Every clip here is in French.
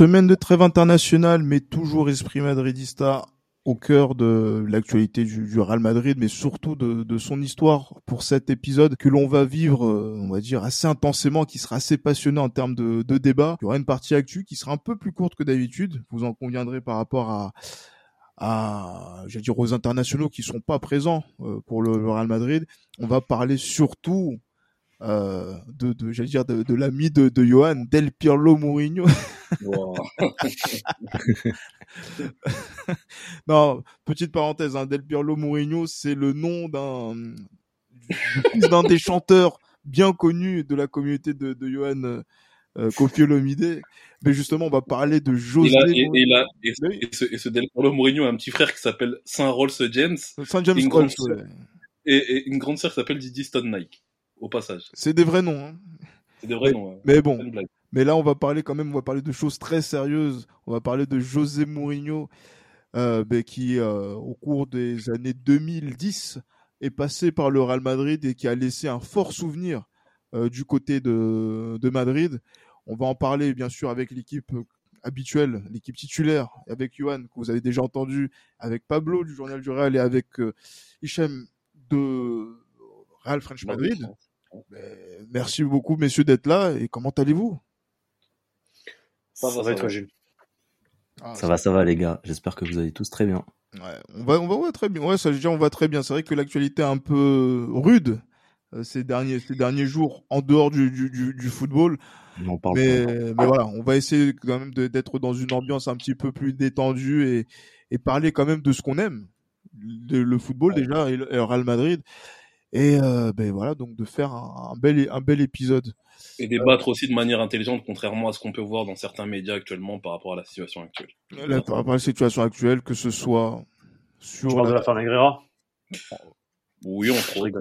Semaine de trêve internationale, mais toujours esprit madridista au cœur de l'actualité du, Real Madrid, mais surtout de, son histoire pour cet épisode que l'on va vivre, euh, on va dire, assez intensément, qui sera assez passionnant en termes de, de débat. Il y aura une partie actu qui sera un peu plus courte que d'habitude, vous en conviendrez par rapport à, à j'allais dire aux internationaux qui sont pas présents euh, pour le, Real Madrid. On va parler surtout euh, de, de j'allais dire de, de l'ami de, de Johan Del Pirlo Mourinho. non, petite parenthèse, hein, Del Pirlo Mourinho, c'est le nom d'un d'un des chanteurs bien connus de la communauté de, de Johan euh, Kofi Olomide. Mais justement, on va parler de José. Et, et, et, ce, et, ce, Del Pirlo Mourinho a un petit frère qui s'appelle Saint Rolls James. Saint James Rolls, et, une grande sœur qui s'appelle Didi Stone Nike, au passage. C'est des vrais noms. Hein. C'est des vrais noms. Mais bon. Mais là, on va parler quand même, on va parler de choses très sérieuses. On va parler de José Mourinho, euh, ben, qui, euh, au cours des années 2010, est passé par le Real Madrid et qui a laissé un fort souvenir euh, du côté de, de Madrid. On va en parler, bien sûr, avec l'équipe habituelle, l'équipe titulaire, avec Johan, que vous avez déjà entendu, avec Pablo du Journal du Real et avec Hichem de Real French Madrid. Merci beaucoup, messieurs, d'être là. Et comment allez-vous? Ça, va, toi, Jules? Ah, ça, va, ça va, les gars. J'espère que vous allez tous très bien. Ouais, on va, on va ouais, très bien. Ouais, ça, je on va très bien. C'est vrai que l'actualité est un peu rude euh, ces derniers, ces derniers jours en dehors du, du, du, football. On parle mais, mais voilà, on va essayer quand même d'être dans une ambiance un petit peu plus détendue et, et parler quand même de ce qu'on aime, le, le football déjà et le, Real Madrid. Et euh, ben voilà, donc de faire un, un, bel, un bel épisode. Et débattre aussi de manière intelligente, contrairement à ce qu'on peut voir dans certains médias actuellement par rapport à la situation actuelle. par rapport à la situation actuelle, que ce soit sur. Tu parles de la fin d'Agrera Oui, entre autres.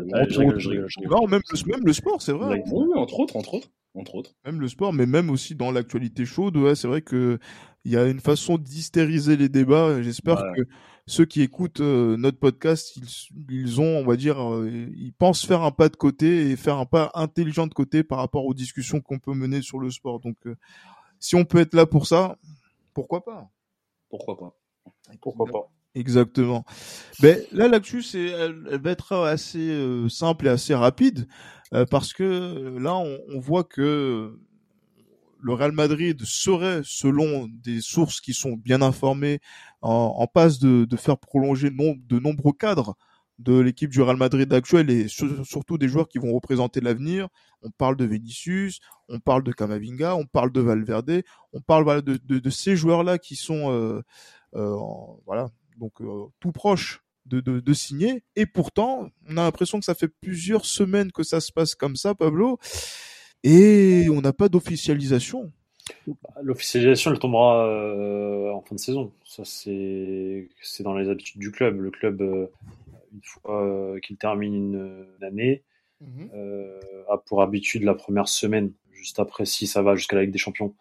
Non, même le, même le sport, c'est vrai. Oui, entre autres, entre autres. Entre autres. Même le sport, mais même aussi dans l'actualité chaude, ouais, c'est vrai que il y a une façon d'hystériser les débats. J'espère que ceux qui écoutent euh, notre podcast, ils, ont, on va dire, euh, ils pensent faire un pas de côté et faire un pas intelligent de côté par rapport aux discussions qu'on peut mener sur le sport. Donc, euh, si on peut être là pour ça, pourquoi pas? Pourquoi pas? Pourquoi pas? Exactement. Ben là, l'actu, c'est, elle, va être assez simple et assez rapide parce que là, on, on voit que le Real Madrid serait, selon des sources qui sont bien informées, en, passe de, faire prolonger de nombreux cadres de l'équipe du Real Madrid actuelle et surtout des joueurs qui vont représenter l'avenir. On parle de Vinicius, on parle de Camavinga, on parle de Valverde, on parle de, ces joueurs-là qui sont euh, euh, voilà donc euh, tout proches de, de, signer. Et pourtant, on a l'impression que ça fait plusieurs semaines que ça se passe comme ça, Pablo, et on n'a pas d'officialisation. L'officialisation, elle tombera euh, en fin de saison. Ça, c'est dans les habitudes du club. Le club, euh, une fois euh, qu'il termine une, année, mhm. a pour habitude la première semaine, juste après, si ça va jusqu'à la Ligue des Champions,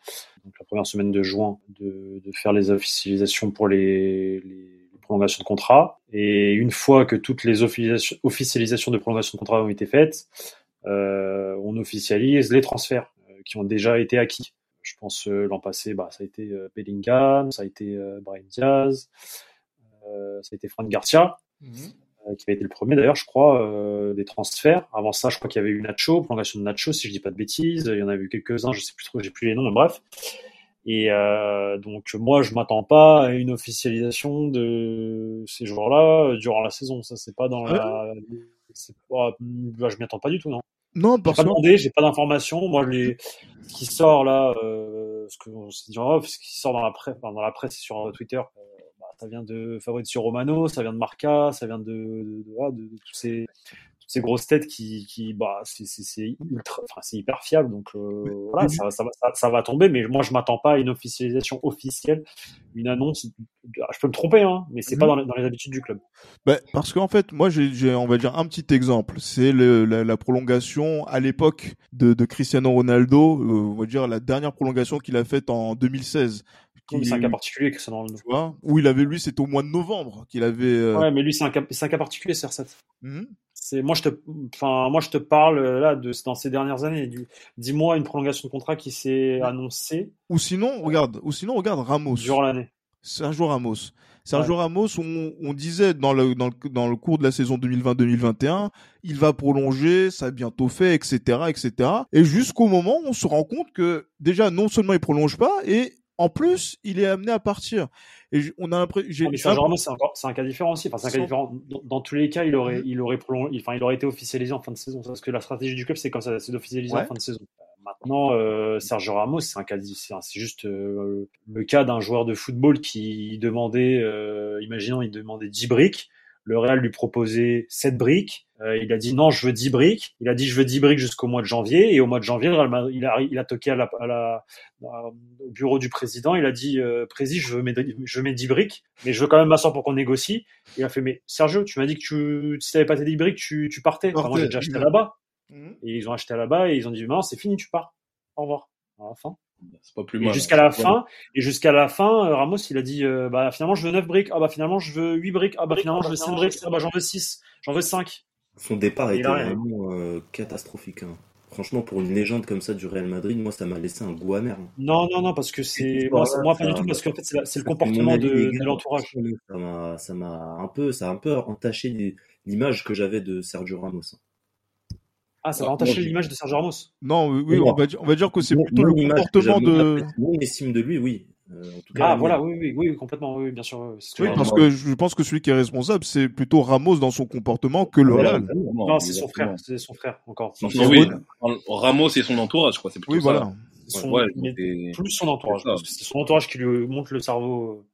donc la première semaine de juin, de, faire les officialisations pour les, prolongations de contrat. Et une fois que toutes les officialisations de prolongation de contrat ont été faites, on officialise les transferts qui ont déjà été acquis. Je pense euh, l'an passé, bah, ça a été euh, Bellingham, ça a été euh, Brian Diaz, ça a été Franck Garcia. Mhm. qui avait été le premier d'ailleurs, je crois, des transferts. Avant ça, je crois qu'il y avait eu Nacho, prolongation de Nacho, si je dis pas de bêtises. Il y en avait eu quelques-uns, je sais plus trop, j'ai plus les noms, mais bref. Et donc moi, je m'attends pas à une officialisation de ces joueurs-là durant la saison. Ça, c'est pas dans la. Pas... Bah, je m'y attends pas du tout, non. Non, parce que. Pas demandé, j'ai pas d'informations. Moi, les... ce qui sort là, euh, ce que s'est dit en off, ce qui sort dans la presse, dans la presse et sur Twitter, euh, bah, ça vient de Fabrizio Romano, ça vient de Marca, ça vient de, de, de, de, de tous ces ces grosses têtes qui, qui bah, c'est ultra, enfin, c'est hyper fiable. Donc euh, voilà, ça, ça, ça, ça, va tomber. Mais moi, je m'attends pas à une officialisation officielle, une annonce. Je peux me tromper, hein, mais c'est pas mhm. dans, dans, les habitudes du club. Bah, parce qu'en fait, moi, j'ai, on va dire un petit exemple. C'est la, la, prolongation à l'époque de, de, Cristiano Ronaldo. Euh, on va dire la dernière prolongation qu'il a faite en 2016 c'est un cas particulier, Cristiano Ronaldo. Tu vois où il avait lui, c'était au mois de novembre qu'il avait. Euh... Ouais, mais lui, c'est un cas, c'est un cas particulier, CR7. C'est moi je te, enfin moi je te parle là de dans ces dernières années. Dis-moi une prolongation de contrat qui s'est annoncée. Ou sinon, regarde, ou sinon regarde Ramos. Durant l'année. Sergio Ramos. Sergio ouais. Ramos, on, on, disait dans le, dans, le, dans le cours de la saison 2020-2021, il va prolonger, ça a bientôt fait, etc., etc. Et jusqu'au moment où on se rend compte que déjà non seulement il prolonge pas, et en plus il est amené à partir. Et on a l'impression. Mais Sergio Ramos, c'est c'est un cas différent aussi. Enfin, c'est un cas différent. Dans, dans, tous les cas, il aurait, il aurait prolongé, enfin, il aurait été officialisé en fin de saison. Parce que la stratégie du club, c'est comme ça, c'est d'officialiser ouais. en fin de saison. Maintenant, euh, Sergio Ramos, c'est un cas, c'est juste euh, le cas d'un joueur de football qui demandait, euh, imaginons, il demandait 10 briques. Le Real lui proposait 7 briques. Euh, il a dit non, je veux 10 briques. Il a dit je veux 10 briques jusqu'au mois de janvier. Et au mois de janvier, il a, il a toqué à la, à la, au bureau du président. Il a dit euh, Président, je veux, mes, je veux mes 10 briques, mais je veux quand même m'asseoir pour qu'on négocie. Il a fait mais Sergio, tu m'as dit que tu, si t'avais pas tes 10 briques, tu, tu partais. Enfin, moi, j'ai déjà acheté là-bas. Et ils ont acheté là-bas et ils ont dit non, c'est fini, tu pars. Au revoir. À la fin. C'est pas plus mal. Jusqu'à la fin, et jusqu'à la fin, Ramos, il a dit, euh, bah, finalement, je veux 9 briques. Ah, bah, finalement, je veux 8 briques. Ah, bah, finalement, je veux 5 briques. Ah, bah, j'en veux 6. J'en veux 5. Son départ était vraiment euh, catastrophique. Hein. Franchement, pour une légende comme ça du Real Madrid, moi, ça m'a laissé un goût amer. Hein. Non, non, non, parce que c'est. Moi, moi pas du tout, parce qu'en fait, c'est le comportement de, de l'entourage. Ça m'a un peu, ça a un peu entaché l'image que j'avais de Sergio Ramos. hein. Ah, ça va entacher l'image de Sergio Ramos Non, oui, oui on, va dire, on va dire que c'est plutôt le comportement de. Mon estime de lui, oui. Euh, en tout cas, ah, voilà, oui, oui, oui, complètement, oui, bien sûr. Oui, parce que je pense que celui qui est responsable, c'est plutôt Ramos dans son comportement que le Real. Non, c'est son frère, c'est son frère, encore. Non, oui, Ramos et son entourage, je crois, c'est plutôt oui, voilà. ça. Son, ouais, plus son entourage, parce que c'est son entourage qui lui monte le cerveau.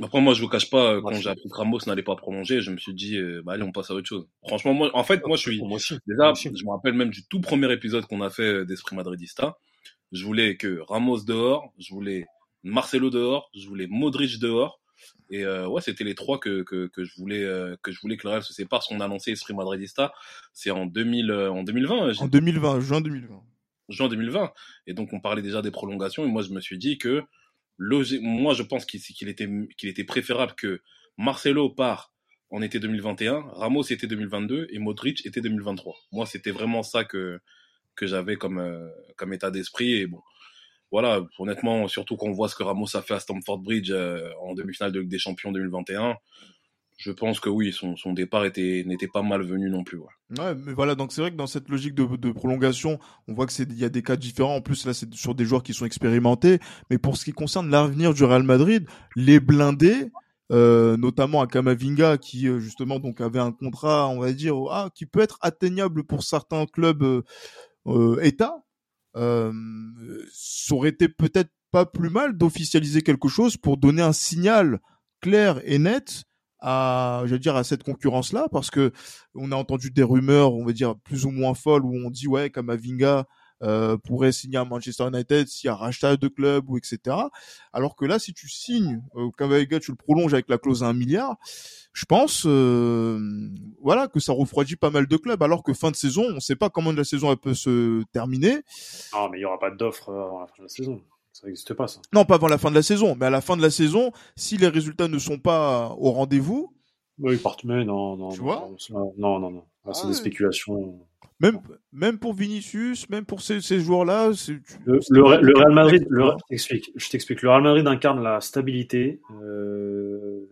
Après, moi, je vous cache pas, quand j'ai appris que Ramos n'allait pas prolonger, je me suis dit, euh, bah, allez, on passe à autre chose. Franchement, moi, en fait, moi, je suis, moi aussi, déjà, moi aussi. je me rappelle même du tout premier épisode qu'on a fait d'Esprit Madridista. Je voulais que Ramos dehors, je voulais Marcelo dehors, je voulais Modric dehors. Et euh, ouais, c'était les trois que, que, que je voulais euh, que je voulais que le Real se sépare. On a annoncé Esprit Madridista, c'est en 2000 euh, en 2020. En 2020, juin 2020. Juin 2020. Et donc on parlait déjà des prolongations. Et moi je me suis dit que moi je pense qu'il était était préférable que Marcelo part en été 2021, Ramos était 2022 et Modric était 2023. Moi c'était vraiment ça que que j'avais comme euh, comme état d'esprit et bon voilà, honnêtement, surtout quand on voit ce que Ramos a fait à Stamford Bridge euh, en demi-finale de des Champions 2021, je pense que oui, son, départ était n'était pas malvenu non plus. Ouais. mais voilà, donc c'est vrai que dans cette logique de, prolongation, on voit que c'est il y a des cas différents. En plus, là, c'est sur des joueurs qui sont expérimentés. Mais pour ce qui concerne l'avenir du Real Madrid, les blindés, euh, notamment à Kamavinga qui euh, justement donc avait un contrat, on va dire, ah, qui peut être atteignable pour certains clubs euh, euh, États ça aurait été peut-être pas plus mal d'officialiser quelque chose pour donner un signal clair et net à, je veux dire, à cette concurrence-là, parce que on a entendu des rumeurs, on va dire plus ou moins folles, où on dit ouais, Kamavinga euh, pourrait signer à Manchester United s'il y a rachat de club ou etc. Alors que là, si tu signes euh, Kamavinga, tu le prolonges avec la clause à un milliard, je pense, euh, voilà, que ça refroidit pas mal de clubs. Alors que fin de saison, on ne sait pas comment la saison elle peut se terminer. Non, mais il y aura pas d'offre avant la fin de la saison. Ça n'existe pas, ça. Non, pas avant la fin de la saison, mais à la fin de la saison, si les résultats ne sont pas au rendez-vous. Oui, ils partent, mais non, non. Tu non, vois non, non, non, non. Ah, c'est Ah des spéculations. Même, même pour Vinicius, même pour ces, ces joueurs-là, c'est. Le, le, le Real Madrid, le, je t'explique, je t'explique. Le Real Madrid incarne la stabilité, euh,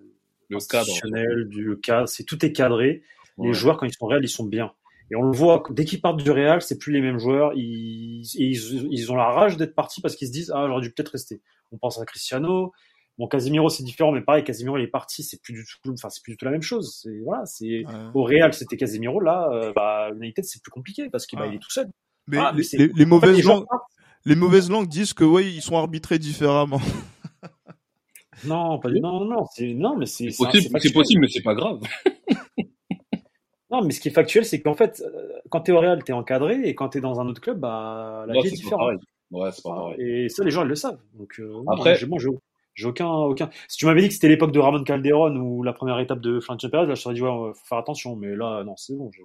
Le cadre. du cadre. C'est tout est cadré. Les joueurs, quand ils sont réels, ils sont bien. Et on le voit, dès qu'ils partent du Real, c'est plus les mêmes joueurs. Ils, et ils, ils ont la rage d'être partis parce qu'ils se disent, ah, j'aurais dû peut-être rester. On pense à Cristiano. Bon, Casemiro, c'est différent, mais pareil, Casemiro, il est parti, c'est plus du tout, enfin, c'est plus du tout la même chose. C'est, voilà, c'est, Ouais. au Real, c'était Casemiro. Là, euh, bah, United, c'est plus compliqué parce qu'il bah, Ah. il est tout seul. Mais Ah, mais les, c'est- les- les En fait, mauvaises langues, partent. les mauvaises langues disent que ouais, ils sont arbitrés différemment. Non, pas du, non, non, non, c'est, non, mais c'est, C'est possible, c'est possible, mais c'est pas grave. Non, mais ce qui est factuel, c'est qu'en fait, euh, quand t'es au Real, t'es encadré, et quand t'es dans un autre club, bah, la vie est différente. Ouais, c'est pas pareil. Et ça, les gens, ils le savent. Donc, euh, Après- j'ai, j'ai aucun, aucun. Si tu m'avais dit que c'était l'époque de Ramon Calderon ou la première étape de Florentino Pérez, là, je t'aurais dit, ouais, faut faire attention. Mais là, non, c'est bon. je-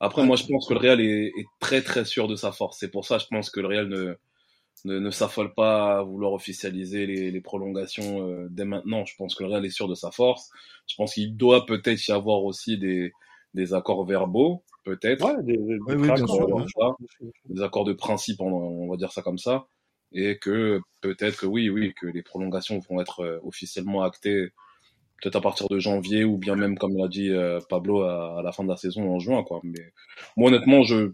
Après, moi, je pense que le Real est, est très très sûr de sa force. C'est pour ça, je pense que le Real ne ne, ne s'affole pas à vouloir officialiser les, les prolongations euh, dès maintenant. Je pense que le Real est sûr de sa force. Je pense qu'il doit peut-être y avoir aussi des des accords verbaux, peut-être. Ouais, des, oui, sûr, accords, ouais. voilà, des accords de principe, on, on va dire ça comme ça, et que peut-être que oui, oui, que les prolongations vont être euh, officiellement actées peut-être à partir de janvier ou bien même comme l'a dit euh, Pablo à, à la fin de la saison en juin, quoi. Mais moi, honnêtement, je,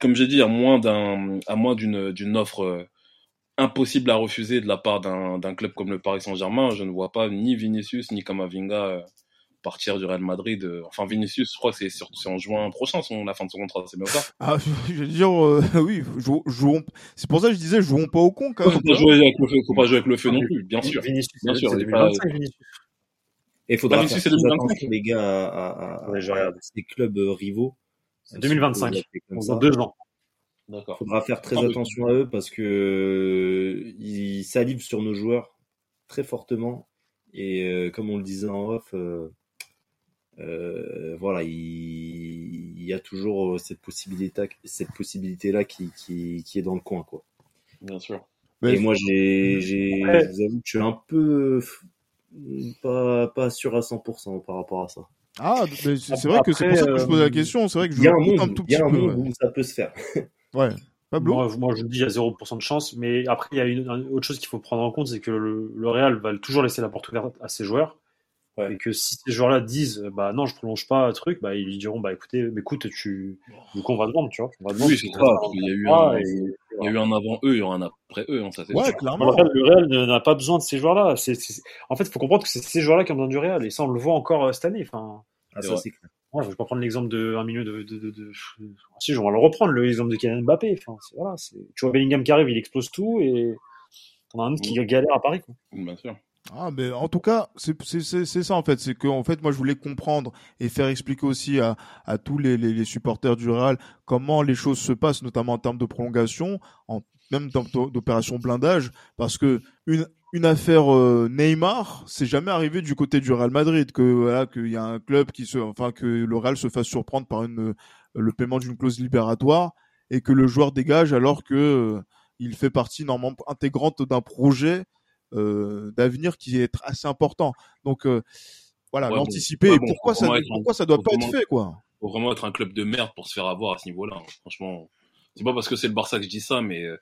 comme j'ai dit, à moins d'un, à moins d'une d'une offre euh, impossible à refuser de la part d'un d'un club comme le Paris Saint-Germain, je ne vois pas ni Vinicius ni Camavinga euh, partir du Real Madrid. euh. Enfin, Vinicius, je crois que c'est sur- c'est en juin prochain son la fin de son contrat, c'est bien ça? Ah, je veux dire, euh, oui, jou- jouons. C'est pour ça que je disais, jouons pas au con quand Faut même. pas jouer avec le feu, faut pas jouer avec le feu non plus, bien sûr. Vinicius, Bien sûr, c'est il est pas- 2025, Vinicius. Et il faudra faire Vinicius, c'est très 2025. attention, les gars, à, à, à, Ouais, je à ces clubs euh, rivaux. C'est 2025. Si on peut les appeler comme Dans deux ans. D'accord. faudra faire très Ah, attention à eux parce que euh, ils salivent sur nos joueurs très fortement et euh, comme on le disait en off, euh, euh, voilà, il, il y a toujours cette possibilité, cette possibilité là qui, qui, qui est dans le coin quoi. Bien sûr. Mais- Et moi j'ai, j'ai, Ouais. je vous avoue que je suis un peu euh, pas, pas sûr à 100% par rapport à ça. Ah, c'est c'est vrai que c'est pour ça que je posais la euh, question. C'est vrai que je un monde, un tout petit un peu. monde Ouais. où ça peut se faire. Ouais. Pablo. Moi, moi, je dis il y a 0% de chance, mais après, il y a une, une autre chose qu'il faut prendre en compte, c'est que le, le Real va toujours laisser la porte ouverte à ses joueurs. Ouais. Et que si ces joueurs-là disent, bah non, je prolonge pas un truc, bah ils lui diront, bah écoutez, mais écoute, tu, du coup, on va te vendre, tu vois. On va te vendre. Oui, c'est ça. Il y a eu Ah, un, et- il y a eu un avant eux, il y aura un après eux, hein, ça c'est Ouais, sûr. Clairement. Real, le Real n'a pas besoin de ces joueurs-là. C'est, c'est- En fait, il faut comprendre que c'est ces joueurs-là qui ont besoin du Real. Et ça, on le voit encore euh, cette année. Enfin, Ah, ça c'est clair. ouais, je vais pas prendre l'exemple d'un milieu de, de, de, de- Si, je vais le reprendre, l'exemple de Kylian Mbappé. Enfin, c'est- voilà, c'est... Tu vois Bellingham qui arrive, il explose tout et t'en as un autre qui galère à Paris. Quoi. Bien sûr. Ah, mais en tout cas, c'est ça en fait. C'est que en fait, moi, je voulais comprendre et faire expliquer aussi à, à tous les, les, les supporters du Real comment les choses se passent, notamment en termes de prolongation, en même dans d'opération blindage, parce que une une affaire euh, Neymar, c'est jamais arrivé du côté du Real Madrid que voilà qu'il y a un club qui se, enfin que le Real se fasse surprendre par une le paiement d'une clause libératoire et que le joueur dégage alors que euh, il fait partie normalement intégrante d'un projet d'avenir qui est assez important. Donc euh, voilà, Ouais, l'anticiper. bon. Ouais, et bon, pourquoi ça, être un- pourquoi ça doit pas être fait quoi? Faut vraiment être un club de merde pour se faire avoir à ce niveau-là. hein. Franchement, c'est pas parce que c'est le Barça que je dis ça, mais euh,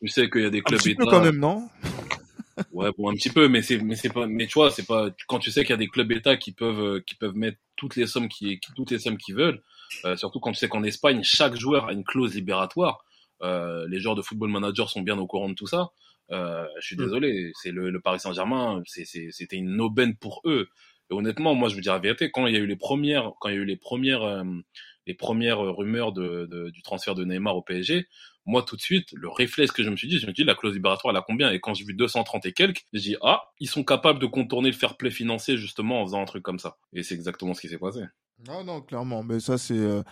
tu sais qu'il y a des Un clubs petit peu quand même, non? Ouais, bon, un petit peu, mais c'est, mais c'est pas, mais tu vois, c'est pas, quand tu sais qu'il y a des clubs États qui peuvent, euh, qui peuvent mettre toutes les sommes qui, qui- toutes les sommes qu'ils veulent, euh, surtout quand tu sais qu'en Espagne, chaque joueur a une clause libératoire. Euh, les joueurs de football manager sont bien au courant de tout ça. Euh, je suis Mm. désolé, c'est le, le Paris Saint-Germain, c'était une aubaine pour eux. Et honnêtement, moi, je vous dis la vérité, quand il y a eu les premières, quand il y a eu les premières, euh, les premières rumeurs de, de- du transfert de Neymar au PSG, moi, tout de suite, le réflexe que je me suis dit, je me dis, la clause libératoire, elle a combien? Et quand j'ai vu 230 et quelques, j'ai dit, ah, ils sont capables de contourner le fair play financier, justement, en faisant un truc comme ça. Et c'est exactement ce qui s'est passé. Non, non, clairement. Mais ça, c'est euh,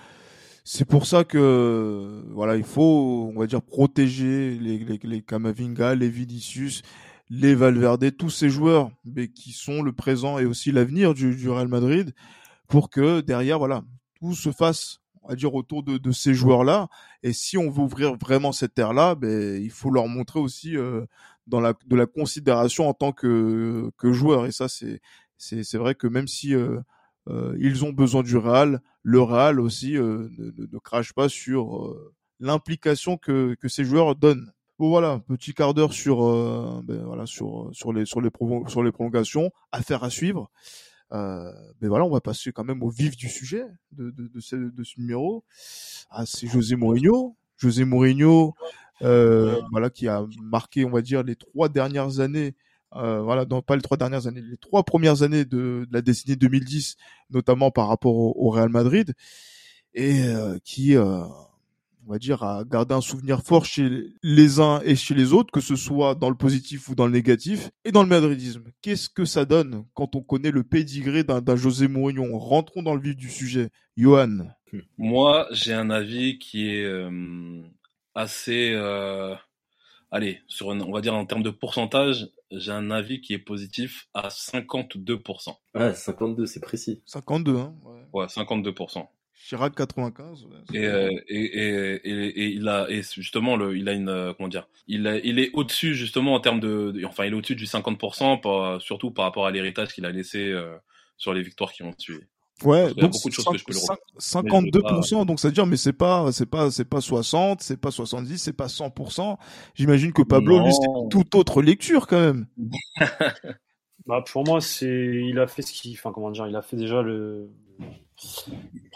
c'est pour ça que voilà, il faut, on va dire, protéger les les, les Camavinga, les Vinicius, les Valverde, tous ces joueurs, mais qui sont le présent et aussi l'avenir du, du Real Madrid, pour que derrière, voilà, tout se fasse, on va dire, autour de, de ces joueurs-là. Et si on veut ouvrir vraiment cette terre-là, ben, il faut leur montrer aussi euh, dans la de la considération en tant que que joueur. Et ça, c'est c'est c'est vrai que même si euh, euh, ils ont besoin du Real. Le Real aussi euh, ne, crache pas sur euh, l'implication que, que ces joueurs donnent. Bon voilà, petit quart d'heure sur euh, ben, voilà sur sur les sur les sur prolongations, à suivre. Euh, mais voilà, on va passer quand même au vif du sujet de de, de, ce, de ce numéro. Ah, c'est José Mourinho. José Mourinho, euh, voilà, qui a marqué, on va dire, les trois dernières années euh, voilà, pas les trois dernières années, les trois premières années de, la décennie 2010, notamment par rapport au, Real Madrid, et euh, qui, euh, on va dire, a gardé un souvenir fort chez les uns et chez les autres, que ce soit dans le positif ou dans le négatif, et dans le madridisme. Qu'est-ce que ça donne quand on connaît le pédigré d'un José Mourinho? Rentrons dans le vif du sujet. Johan. Moi, j'ai un avis qui est assez, allez, sur une- on va dire en termes de pourcentage, j'ai un avis qui est positif à 52%. Ah, 52, c'est précis. 52, hein. Ouais. Ouais, 52%. Chirac 95. ouais, c'est Et, pas euh, et, et, et, et il a et justement le il a une euh, comment dire il a, il est au-dessus justement en termes de de- enfin il est au-dessus du 50% par, surtout par rapport à l'héritage qu'il a laissé euh, sur les victoires qui ont suivi. Ouais, donc beaucoup de choses que je peux 52%, donc ça veut dire, mais c'est pas, c'est pas, c'est pas 60, c'est pas 70, c'est pas 100%. J'imagine que Pablo, lui, c'est toute autre lecture quand même. bah, pour moi, c'est, il a fait ce qu'il, enfin, comment dire, il a fait déjà le,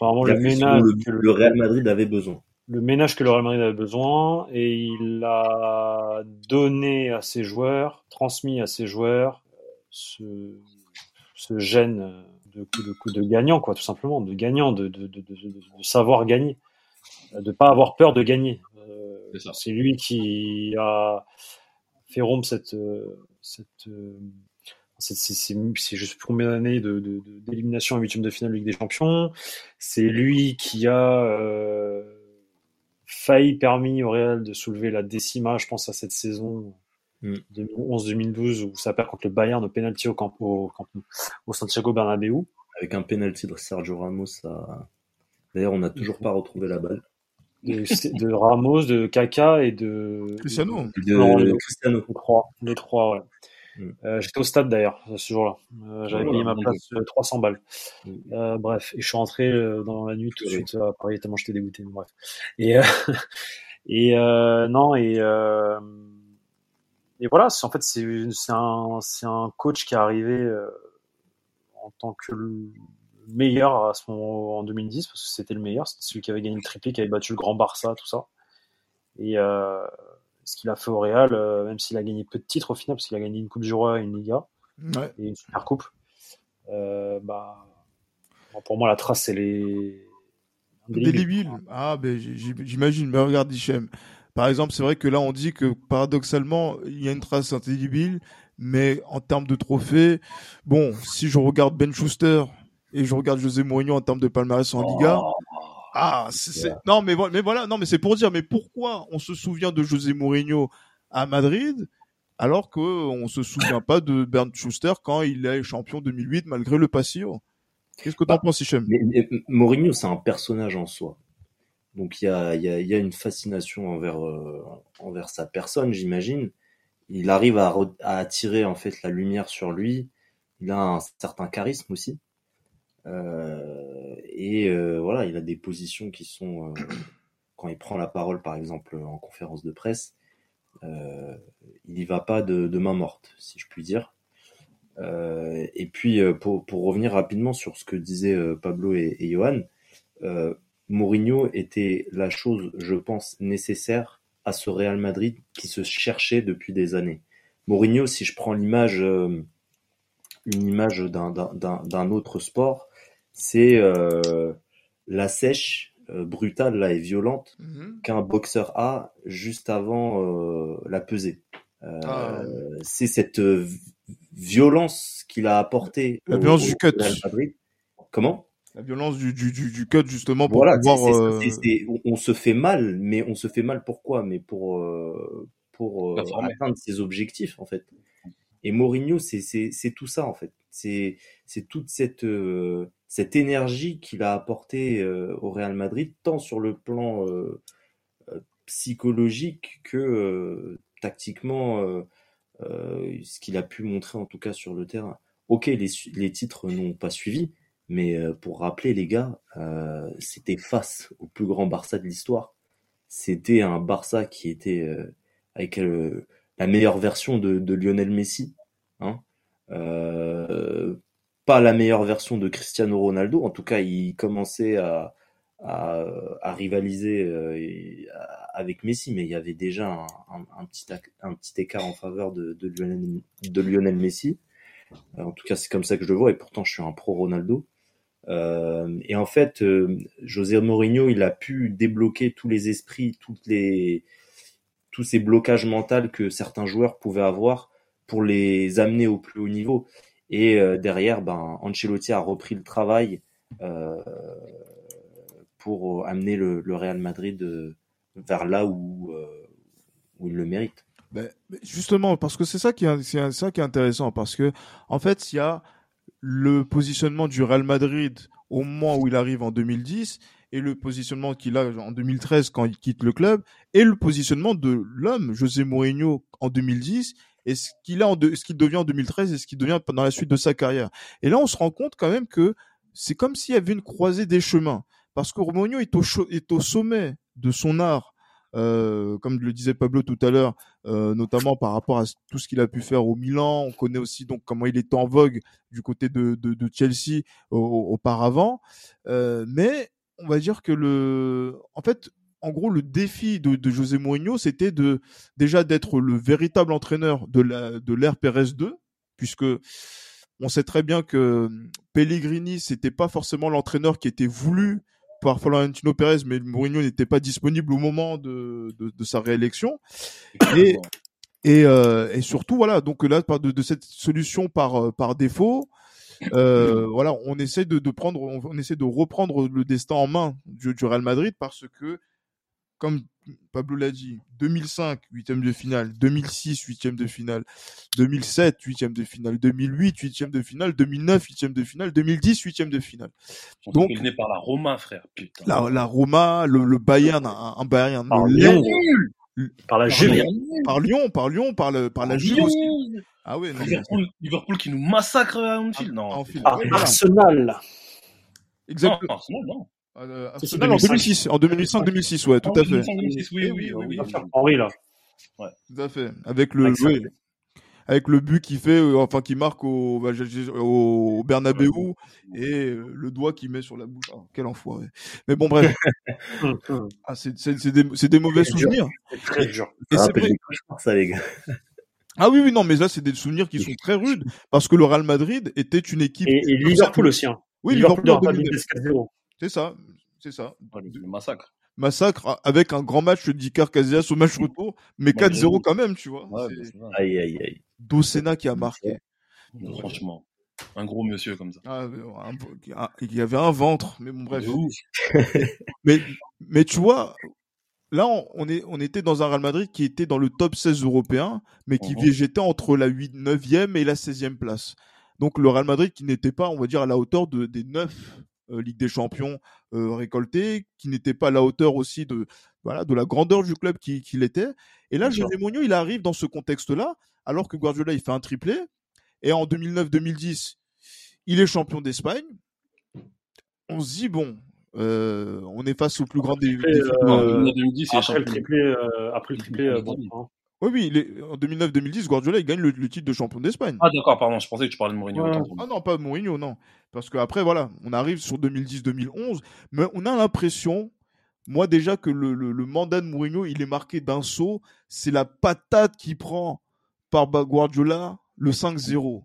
vraiment le ménage que le Real Madrid avait besoin. Le ménage que le Real Madrid avait besoin et il a donné à ses joueurs, transmis à ses joueurs ce, ce gène de de, de gagnant, quoi, tout simplement, de gagnant, de, de, de, savoir gagner, de pas avoir peur de gagner. Euh, c'est lui qui a fait rompre cette, cette, c'est juste combien d'années de, d'élimination en huitième de finale de Ligue des Champions. C'est lui qui a euh, failli permis au Real de soulever la décima, je pense à cette saison 2011-2012 où ça perd contre le Bayern au penalty au, camp, au, au Santiago Bernabéu. Avec un penalty de Sergio Ramos. D'ailleurs, on n'a toujours pas retrouvé la balle. De, Ramos, de Kaka et de Cristiano. De, Cristiano. Les trois, les trois ouais. Mm. Euh, j'étais au stade d'ailleurs ce jour-là. Euh, j'avais payé ma place 300 balles. Mm. Euh, bref, et je suis rentré dans la nuit tout de suite à Paris tellement j'étais dégoûté. Bref. Et et non et et voilà, en fait, c'est un, un coach qui est arrivé euh, en tant que le meilleur à ce moment en 2010, parce que c'était le meilleur, c'était celui qui avait gagné le triplé, qui avait battu le grand Barça, tout ça. Et euh, ce qu'il a fait au Real, euh, même s'il a gagné peu de titres au final, parce qu'il a gagné une Coupe du Roi et une Liga, et une Super Coupe, bah, pour moi, la trace, elle est. Indélébile. Ah, ben, j'imagine. Mais regarde, Hichem. Par exemple, c'est vrai que là, on dit que paradoxalement, il y a une trace indélébile, mais en termes de trophées, bon, si je regarde Ben Schuster et je regarde José Mourinho en termes de palmarès en Liga, oh. ah, c'est, non, mais, mais voilà, non, mais c'est pour dire, mais pourquoi on se souvient de José Mourinho à Madrid alors qu'on se souvient pas de Bernd Schuster quand il est champion 2008 malgré le passio Qu'est-ce que tu en bah, penses, Hichem? Mourinho, c'est un personnage en soi. Donc il y a, y, a, y a, une fascination envers, euh, envers sa personne, j'imagine. Il arrive à, à, attirer en fait la lumière sur lui. Il a un certain charisme aussi. Euh, et euh, voilà, il a des positions qui sont, euh, quand il prend la parole par exemple en conférence de presse, euh, il n'y va pas de, de, main morte, si je puis dire. et puis pour, pour, revenir rapidement sur ce que disaient Pablo et, et Johan, Mourinho était la chose, je pense, nécessaire à ce Real Madrid qui se cherchait depuis des années. Mourinho, si je prends l'image, euh, une image d'un autre sport, c'est euh, la sèche euh, brutale là, et violente mhm. qu'un boxeur a juste avant la pesée. Ah. C'est cette violence qu'il a apportée la violence du cut. Real Madrid. Comment? La violence du, du, du, cut justement pour voilà, pouvoir. Euh, on, se fait mal, mais on se fait mal pourquoi? Mais pour euh, pour euh, atteindre ses objectifs en fait. Et Mourinho, c'est tout ça en fait. C'est c'est toute cette cette énergie qu'il a apportée au Real Madrid, tant sur le plan psychologique que tactiquement, ce qu'il a pu montrer en tout cas sur le terrain. Ok, les, les titres n'ont pas suivi, mais euh, pour rappeler les gars, euh, c'était face au plus grand Barça de l'histoire. C'était un Barça qui était euh, avec la meilleure version de, Lionel Messi. Hein. pas la meilleure version de Cristiano Ronaldo. En tout cas, il commençait à, rivaliser avec Messi, mais il y avait déjà un, petit, écart en faveur de, de, Lionel, de Lionel Messi. En tout cas, c'est comme ça que je le vois, et pourtant je suis un pro Ronaldo. Euh, et en fait, euh, José Mourinho, il a pu débloquer tous les esprits, toutes les, tous ces blocages mentaux que certains joueurs pouvaient avoir pour les amener au plus haut niveau. Et euh, derrière, ben, Ancelotti a repris le travail pour amener le, Real Madrid vers là où, où il le mérite. Ben, justement, parce que c'est ça qui est, ça qui est intéressant, parce que en fait, il y a le positionnement du Real Madrid au moment où il arrive en 2010 et le positionnement qu'il a en 2013 quand il quitte le club et le positionnement de l'homme José Mourinho en 2010 et ce qu'il a en ce qu'il devient en 2013 et ce qu'il devient pendant la suite de sa carrière. Et là, on se rend compte quand même que c'est comme s'il y avait une croisée des chemins. Parce que Mourinho est au, est au sommet de son art, euh, comme le disait Pablo tout à l'heure, euh, notamment par rapport à tout ce qu'il a pu faire au Milan. On connaît aussi donc comment il était en vogue du côté de, de, de Chelsea auparavant. Euh, mais on va dire que le, en fait, en gros, le défi de, de José Mourinho, c'était de déjà d'être le véritable entraîneur de la de l'ère Pérez 2, puisque on sait très bien que Pellegrini, c'était pas forcément l'entraîneur qui était voulu par Florentino Pérez, mais Mourinho n'était pas disponible au moment de, de, de sa réélection. Et, et, euh, et, surtout, voilà, donc là, de, de cette solution par, par défaut, euh, voilà, on essaie de, de prendre, on, on, essaie de reprendre le destin en main du, du Real Madrid parce que comme Pablo l'a dit, 2005, huitième de finale, 2006, huitième de finale, 2007, huitième de finale, 2008, huitième de finale, 2009, huitième de finale, 2010, huitième de finale. Donc, il est par la Roma, frère, putain. La, la Roma, le, le Bayern, un, un Bayern, par Lyon, par la Juve, par Lyon, par Lyon, par le, par la Juve aussi. Ah ouais, non, Liverpool, Liverpool qui nous massacre à Anfield, non. Anfield. Par Arsenal. Exactement. Non, Arsenal, non. Euh, Arsenal en 2006, en 2005-2006, ouais, tout à fait. 2006, oui, oui, oui, oui. Henri là. Ouais. Tout à fait. Avec le, oui, avec le but qu'il fait, euh, enfin qui marque au, bah, au Bernabeu et euh, le doigt qu'il met sur la bouche. Oh, quel enfoiré. Mais bon, bref. ah, c'est des, des mauvais souvenirs. C'est très dur. Et c'est vrai. ça, les gars. Ah oui, oui, non, mais là, c'est des souvenirs qui sont très rudes parce que le Real Madrid était une équipe. Et, et Liverpool aussi. Hein. Oui, Liverpool, Liverpool, Liverpool c'est ça, c'est ça. le massacre. Massacre avec un grand match de Dicar Casillas au match retour, mais 4-0 quand même, tu vois. Ouais, aïe, aïe, aïe. Docena qui a marqué. Franchement, un gros monsieur comme ça. Ah, il y avait un ventre, mais bon, bref. mais, mais tu vois, là, on, est, on était dans un Real Madrid qui était dans le top 16 européen, mais qui végétait entre la 8, 9e et la 16e place. Donc le Real Madrid qui n'était pas, on va dire, à la hauteur de, des 9 euh, Ligue des Champions euh, récoltés, qui n'était pas à la hauteur aussi de, voilà, de la grandeur du club qu'il qui était. Et là, José Mourinho, il arrive dans ce contexte-là, alors que Guardiola, il fait un triplé. Et en 2009-2010, il est champion d'Espagne. On se dit, bon, euh, on est face au plus grand des. Triplé, des- euh, Non, euh, 2010, il est Après le triplé, euh, après le triplé, euh, bon, hein. Oui, oui, il est- en 2009-2010, Guardiola, il gagne le, le titre de champion d'Espagne. Ah, d'accord, pardon, je pensais que tu parlais de Mourinho. Ouais. Ah non, pas Mourinho, non. Parce que après, voilà, on arrive sur 2010-2011, mais on a l'impression, moi déjà, que le, le- le mandat de Mourinho, il est marqué d'un saut. C'est la patate qui prend par Guardiola le 5-0.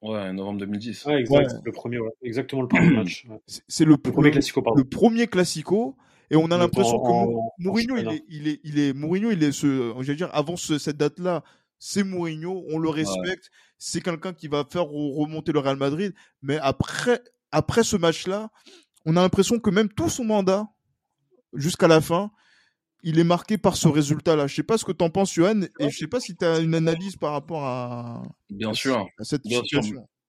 Ouais, novembre 2010. Ouais, exact. Ouais. Le premier, ouais. exactement le premier match. C'est le, Le premier classico, pardon. le premier classico. Et on a En- l'impression que en- Mou- en Mourinho, il est, il est, il est, Mourinho, il est ce, je veux dire, avant ce- cette date-là, c'est Mourinho, on le respecte, c'est quelqu'un qui va faire re- remonter le Real Madrid. Mais après, après ce match-là, on a l'impression que même tout son mandat, jusqu'à la fin, il est marqué par ce résultat-là. Je sais pas ce que t'en penses, Johan, et je sais pas si tu as une analyse par rapport à, Bien sûr. à cette Bien sûr.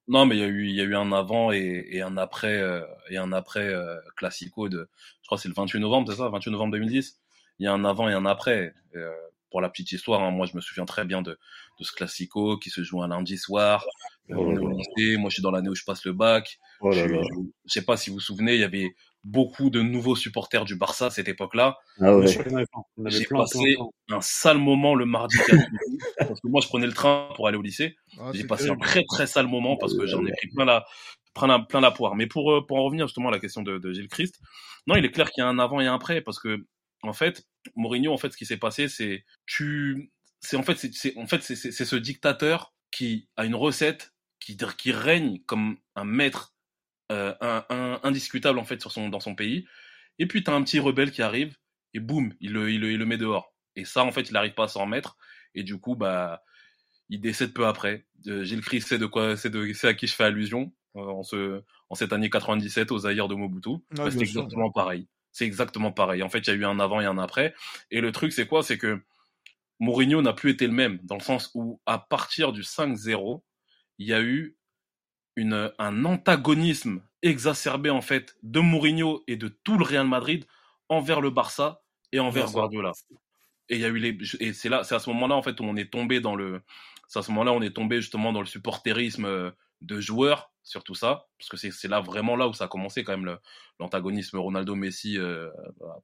Non, mais il y a eu, il y a eu un avant et, et un après, euh, et un après euh, classico de, je crois que c'est le 28 novembre, c'est ça, 28 novembre 2010. Il y a un avant et un après. Euh, pour la petite histoire, hein, moi je me souviens très bien de, de ce classico qui se joue un lundi soir. Euh, Oh là là. lycée, moi je suis dans l'année où je passe le bac. Oh là je sais pas si vous vous souvenez, il y avait beaucoup de nouveaux supporters du Barça à cette époque-là. Ah ouais. J'ai passé plein, plein. un sale moment le mardi 4 août, parce que moi je prenais le train pour aller au lycée. Ah, J'ai passé terrible. un très très sale moment parce que j'en ai pris plein la, plein la, plein la poire. Mais pour, euh, pour en revenir justement à la question de, de Gilles Christ, non, il est clair qu'il y a un avant et un après parce que, en fait, Mourinho, en fait, ce qui s'est passé, c'est, tu, c'est en fait, c'est, en fait, c'est ce dictateur qui a une recette qui, qui règne comme un maître, euh, un, un- indiscutable en fait sur son, dans son pays. Et puis t'as un petit rebelle qui arrive et boum, il le, il le, il le met dehors. Et ça, en fait, il n'arrive pas à s'en remettre. Et du coup, bah, il décède peu après. Euh, Gilles Christ sait de quoi, c'est de, c'est à qui je fais allusion euh, en ce, en cette année 97 aux Zaïre de Mobutu. Bah, c'est sûr. exactement pareil. C'est exactement pareil. En fait, il y a eu un avant et un après. Et le truc, c'est quoi? C'est que Mourinho n'a plus été le même, dans le sens où, à partir du 5-0, il y a eu une, un antagonisme exacerbé, en fait, de Mourinho et de tout le Real Madrid envers le Barça et envers Barça. Guardiola. Et il y a eu les, et c'est là, c'est à ce moment-là, en fait, où on est tombé dans le, c'est à ce moment-là, on est tombé justement dans le supporterisme euh, de joueurs, surtout ça, parce que c'est là vraiment là où ça a commencé quand même l'antagonisme Ronaldo-Messi euh,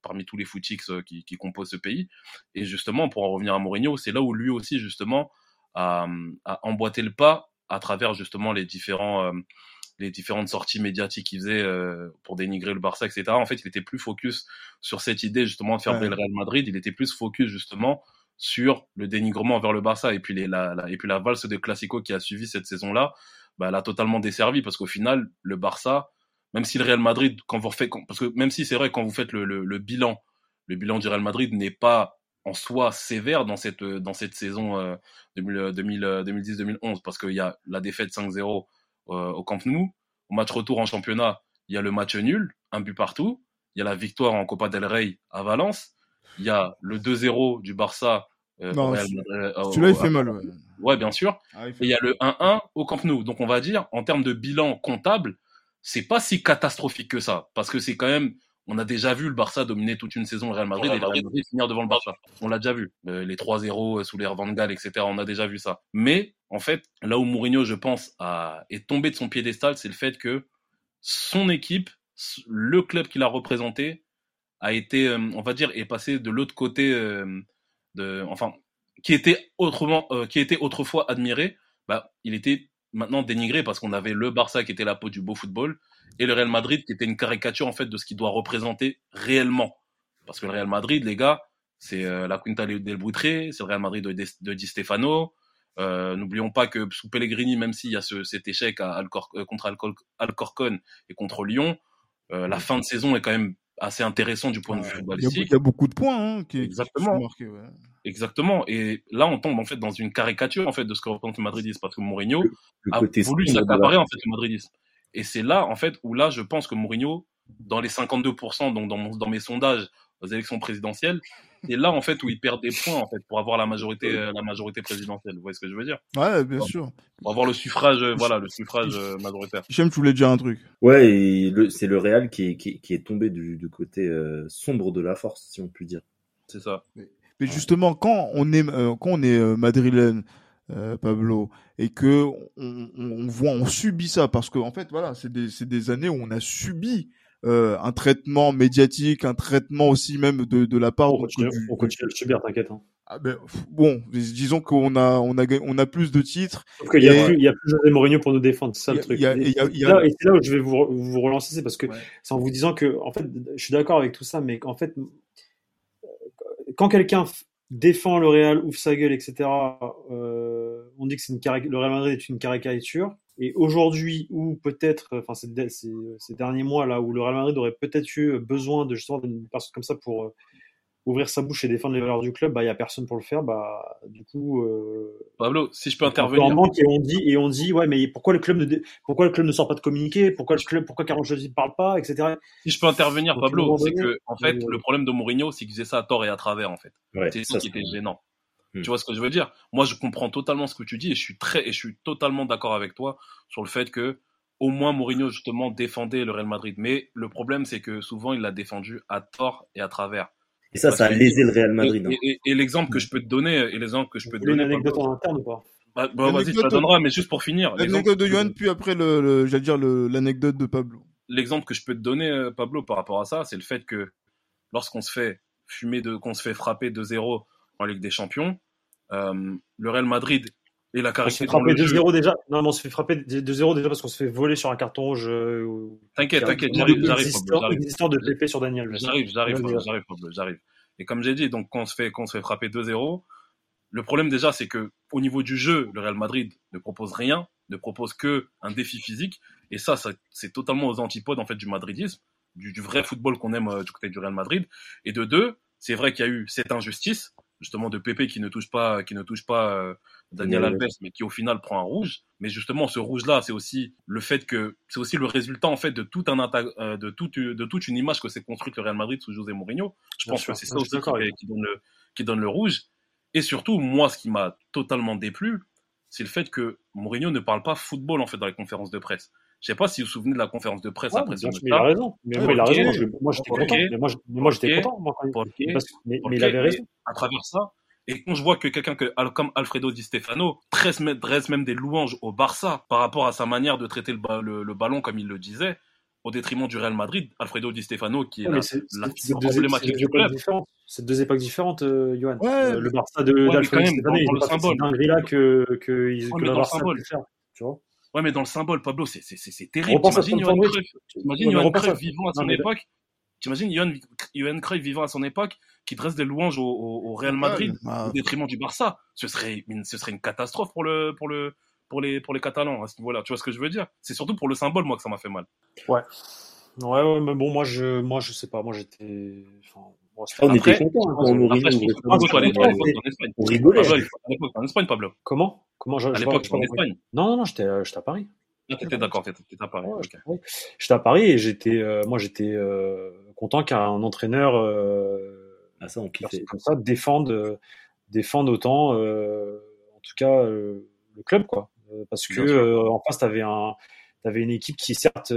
parmi tous les footix euh, qui, qui, composent ce pays. Et justement, pour en revenir à Mourinho, c'est là où lui aussi justement a, a, emboîté le pas à travers justement les différents euh, les différentes sorties médiatiques qu'il faisait pour dénigrer le Barça, etc. En fait, il était plus focus sur cette idée justement de faire ouais. le Real Madrid. Il était plus focus justement sur le dénigrement vers le Barça et puis les, la, la, et puis la valse de Classico qui a suivi cette saison-là bah, elle a totalement desservi parce qu'au final, le Barça, même si le Real Madrid, quand vous refaites, parce que même si c'est vrai, quand vous faites le, le, le, bilan, le bilan du Real Madrid n'est pas en soi sévère dans cette, dans cette saison euh, 2010-2011 parce qu'il y a la défaite 5-0 euh, au Camp Nou. Au match retour en championnat, il y a le match nul, un but partout. Il y a la victoire en Copa del Rey à Valence. Il y a le 2-0 du Barça euh, non, euh, celui-là, il fait mal. Ouais, ouais bien sûr. Ah, il, et il y a le 1-1 au Camp Nou. Donc, on va dire, en termes de bilan comptable, c'est pas si catastrophique que ça. Parce que c'est quand même, on a déjà vu le Barça dominer toute une saison le Real Madrid et le Real Madrid finir devant le Barça. On l'a déjà vu. Euh, les 3-0 sous les Van Gaal, etc. On a déjà vu ça. Mais, en fait, là où Mourinho, je pense, a, est tombé de son piédestal, c'est le fait que son équipe, le club qu'il a représenté, a été, on va dire, est passé de l'autre côté, de, enfin, qui était autrement, euh, qui était autrefois admiré, bah, il était maintenant dénigré parce qu'on avait le Barça qui était la peau du beau football et le Real Madrid qui était une caricature en fait de ce qu'il doit représenter réellement. Parce que le Real Madrid, les gars, c'est euh, la Quinta del Buitre, c'est le Real Madrid de, de Di Stefano. Euh, N'oublions pas que sous Pellegrini, même s'il y a ce, cet échec à Alcor, euh, contre Alcor, Alcorcon et contre Lyon, euh, la fin de saison est quand même assez intéressant du point de vue footballistique. Il y a beaucoup de points hein, qui, Exactement. Qui marqués, ouais. Exactement. Et là, on tombe en fait dans une caricature en fait de ce que représente le madridisme parce que Mourinho le, le a voulu s'accaparer en fait le madridisme. Et c'est là en fait où là, je pense que Mourinho, dans les 52%, donc dans, mon, dans mes sondages aux élections présidentielles, c'est là en fait où il perd des points en fait pour avoir la majorité la majorité présidentielle. Vous voyez ce que je veux dire? Ouais, bien sûr. Pour avoir le suffrage, voilà, le suffrage majoritaire. J'aime, tu voulais dire un truc. Ouais, c'est le Real qui est, qui, qui est tombé du, du côté euh, sombre de la force, si on peut dire. C'est ça. Mais, mais, justement, quand on est euh, quand on est euh, madrilène, euh, Pablo, et que on, on, voit, on subit ça parce que en fait, voilà, c'est des c'est des années où on a subi euh, un traitement médiatique, un traitement aussi même de, de la part. On continue, du, on continue à le subir, t'inquiète. Hein. Ah ben, bon, disons qu'on a, on a, on a plus de titres. Sauf qu'il y, a plus, il y a plus José Mourinho pour nous défendre, c'est ça le truc. A, a, a... Là, et c'est là où je vais vous, vous relancer, c'est parce que ouais. c'est en vous disant que, en fait, je suis d'accord avec tout ça, mais en fait, quand quelqu'un défend le Real, ouvre sa gueule, etc., euh, on dit que une le Real Madrid est une caricature. Et aujourd'hui, où peut-être, enfin ces, ces, ces, derniers mois là, où le Real Madrid aurait peut-être eu besoin de justement d'une personne comme ça pour euh, ouvrir sa bouche et défendre les valeurs du club, bah il y a personne pour le faire. Bah du coup, euh, Pablo, si je peux intervenir. et on dit et on dit ouais mais pourquoi le club ne pourquoi le club ne sort pas de communiqué, pourquoi le club pourquoi Carlo Ancelotti ne parle pas, etc. Si je peux intervenir, Pablo, c'est que en fait le problème de Mourinho, c'est qu'il faisait ça à tort et à travers en fait. Ouais, c'est ça qui était gênant. Tu vois ce que je veux dire? Moi, je comprends totalement ce que tu dis et je suis très et je suis totalement d'accord avec toi sur le fait que au moins Mourinho justement défendait le Real Madrid. Mais le problème, c'est que souvent il l'a défendu à tort et à travers. Et ça, Parce ça a lésé le Real Madrid. Et, et, et, et l'exemple que je peux te donner, et l'exemple que je peux te donner. Une anecdote en interne ou pas? Bah, bah, Vas-y, tu la donneras, mais juste pour finir. L'anecdote de Johan, puis après, le, le j'allais dire l'anecdote de Pablo. L'exemple que je peux te donner, Pablo, par rapport à ça, c'est le fait que lorsqu'on se fait fumer, de, qu'on se fait frapper 2-0 en Ligue des Champions, euh, le Real Madrid et la. On se fait frapper 2-0 déjà. Non, mais on se fait frapper 2-0 déjà parce qu'on se fait voler sur un carton rouge. T'inquiète, t'inquiète, j'arrive, j'arrive. Existant de Pépé sur Daniel. J'arrive, j'arrive, j'arrive, j'arrive. Et comme j'ai dit, donc quand on se fait, quand on se fait frapper 2-0, le problème déjà, c'est que au niveau du jeu, le Real Madrid ne propose rien, ne propose que un défi physique. Et ça, ça c'est totalement aux antipodes en fait du madridisme, du, du vrai football qu'on aime euh, du côté du Real Madrid. Et de deux, c'est vrai qu'il y a eu cette injustice justement de Pépé qui ne touche pas qui ne touche pas euh, Daniel oui, Alves mais qui au final prend un rouge. Mais justement ce rouge là c'est aussi le fait que c'est aussi le résultat en fait de tout un euh, de toute de toute une image que s'est construite le Real Madrid sous José Mourinho. Je pense que c'est ça aussi qui, qui, donne le qui donne le rouge. Et surtout moi ce qui m'a totalement déplu c'est le fait que Mourinho ne parle pas football en fait dans les conférences de presse je sais pas si vous vous souvenez de la conférence de presse ouais, après ce match. Il a raison. Mais ouais, il a raison. Moi, j'étais okay. content. Mais moi, j'étais okay. content. Moi, okay. Parce, mais, mais il avait raison. À travers ça, Et quand je vois que quelqu'un comme Alfredo Di Stefano dresse, même des louanges au Barça par rapport à sa manière de traiter le, ballon comme il le disait, au détriment du Real Madrid, Alfredo Di Stefano qui est, la, du club. C'est deux époques différentes, euh, Johan. Euh, le Barça d'Alfredo Di Stefano, il pas symbole. Là que, que, le Barça peut faire. Tu vois Ouais, mais dans le symbole, Pablo, c'est terrible. T'imagines Johan Cruyff, Johan Cruyff vivant à son époque? T'imagines Johan, Johan Cruyff vivant à son époque qui dresse des louanges au, au, Real Madrid au détriment du Barça? Ce serait, une, ce serait une catastrophe pour le, pour le, pour les, pour les Catalans à ce niveau-là. Tu vois ce que je veux dire? C'est surtout pour le symbole, moi, que ça m'a fait mal. Ouais. Ouais, ouais, mais bon, moi, je, moi, je sais pas. Moi, j'étais. Enfin, on était contents hein, quand on On rigolait. À l'époque, en Espagne, Pablo. Comment? Comment À l'époque, en Espagne. Non, non, non, j'étais à Paris. Ah, t'étais d'accord, t'étais à Paris. J'étais à Paris et j'étais, euh, moi, j'étais euh, content qu'un entraîneur. Euh, ah, ça, on kiffait. Comme ça, défende, défende autant, en tout cas, le club, quoi. Parce que en face, t'avais un, t'avais une équipe qui certes